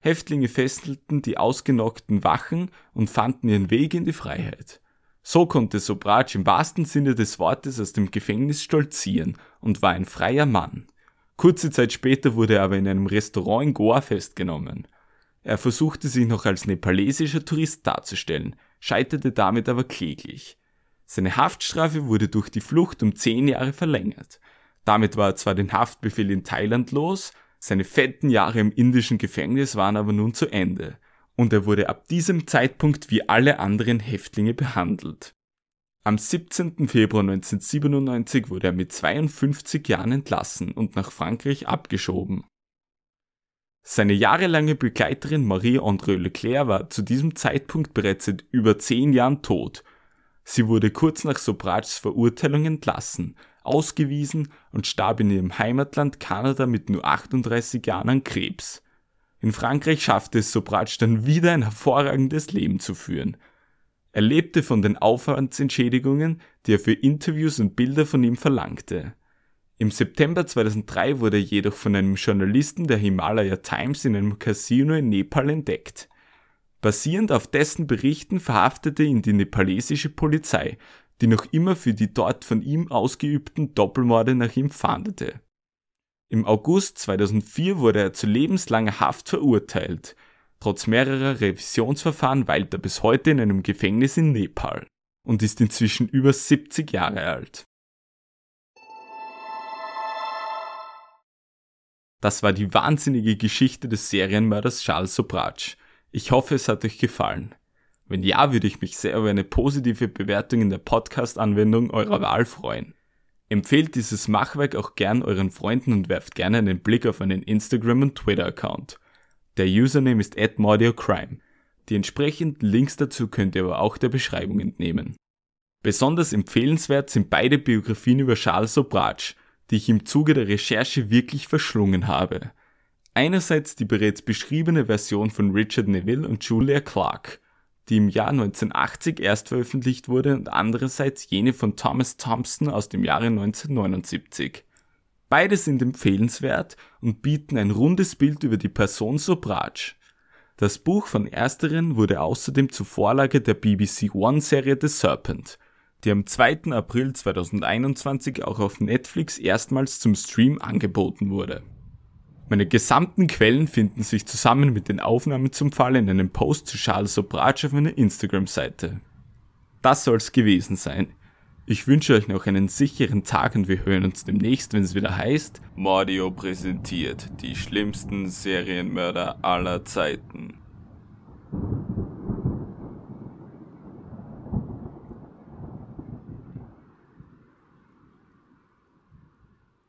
Häftlinge fesselten die ausgenockten Wachen und fanden ihren Weg in die Freiheit. So konnte Sobratsch im wahrsten Sinne des Wortes aus dem Gefängnis stolzieren und war ein freier Mann. Kurze Zeit später wurde er aber in einem Restaurant in Goa festgenommen. Er versuchte sich noch als nepalesischer Tourist darzustellen, scheiterte damit aber kläglich. Seine Haftstrafe wurde durch die Flucht um zehn Jahre verlängert. Damit war er zwar den Haftbefehl in Thailand los, seine fetten Jahre im indischen Gefängnis waren aber nun zu Ende und er wurde ab diesem Zeitpunkt wie alle anderen Häftlinge behandelt. Am 17. Februar 1997 wurde er mit 52 Jahren entlassen und nach Frankreich abgeschoben. Seine jahrelange Begleiterin Marie-André Leclerc war zu diesem Zeitpunkt bereits seit über zehn Jahren tot. Sie wurde kurz nach Sobrats Verurteilung entlassen, ausgewiesen und starb in ihrem Heimatland Kanada mit nur 38 Jahren an Krebs. In Frankreich schaffte es Sobratsch dann wieder ein hervorragendes Leben zu führen. Er lebte von den Aufwandsentschädigungen, die er für Interviews und Bilder von ihm verlangte. Im September 2003 wurde er jedoch von einem Journalisten der Himalaya Times in einem Casino in Nepal entdeckt. Basierend auf dessen Berichten verhaftete ihn die nepalesische Polizei, die noch immer für die dort von ihm ausgeübten Doppelmorde nach ihm fahndete. Im August 2004 wurde er zu lebenslanger Haft verurteilt. Trotz mehrerer Revisionsverfahren weilt er bis heute in einem Gefängnis in Nepal und ist inzwischen über 70 Jahre alt. Das war die wahnsinnige Geschichte des Serienmörders Charles Sobratsch. Ich hoffe, es hat euch gefallen. Wenn ja, würde ich mich sehr über eine positive Bewertung in der Podcast-Anwendung eurer Wahl freuen. Empfehlt dieses Machwerk auch gern euren Freunden und werft gerne einen Blick auf einen Instagram- und Twitter-Account. Der Username ist @mordiocrime. Die entsprechenden Links dazu könnt ihr aber auch der Beschreibung entnehmen. Besonders empfehlenswert sind beide Biografien über Charles Sobratsch, die ich im Zuge der Recherche wirklich verschlungen habe. Einerseits die bereits beschriebene Version von Richard Neville und Julia Clark, die im Jahr 1980 erst veröffentlicht wurde und andererseits jene von Thomas Thompson aus dem Jahre 1979. Beide sind empfehlenswert und bieten ein rundes Bild über die Person Sobratsch. Das Buch von ersteren wurde außerdem zur Vorlage der BBC One-Serie The Serpent – die am 2. April 2021 auch auf Netflix erstmals zum Stream angeboten wurde. Meine gesamten Quellen finden sich zusammen mit den Aufnahmen zum Fall in einem Post zu Charles Sobratsch auf meiner Instagram-Seite. Das soll's gewesen sein. Ich wünsche euch noch einen sicheren Tag und wir hören uns demnächst, wenn es wieder heißt, Mordio präsentiert die schlimmsten Serienmörder aller Zeiten.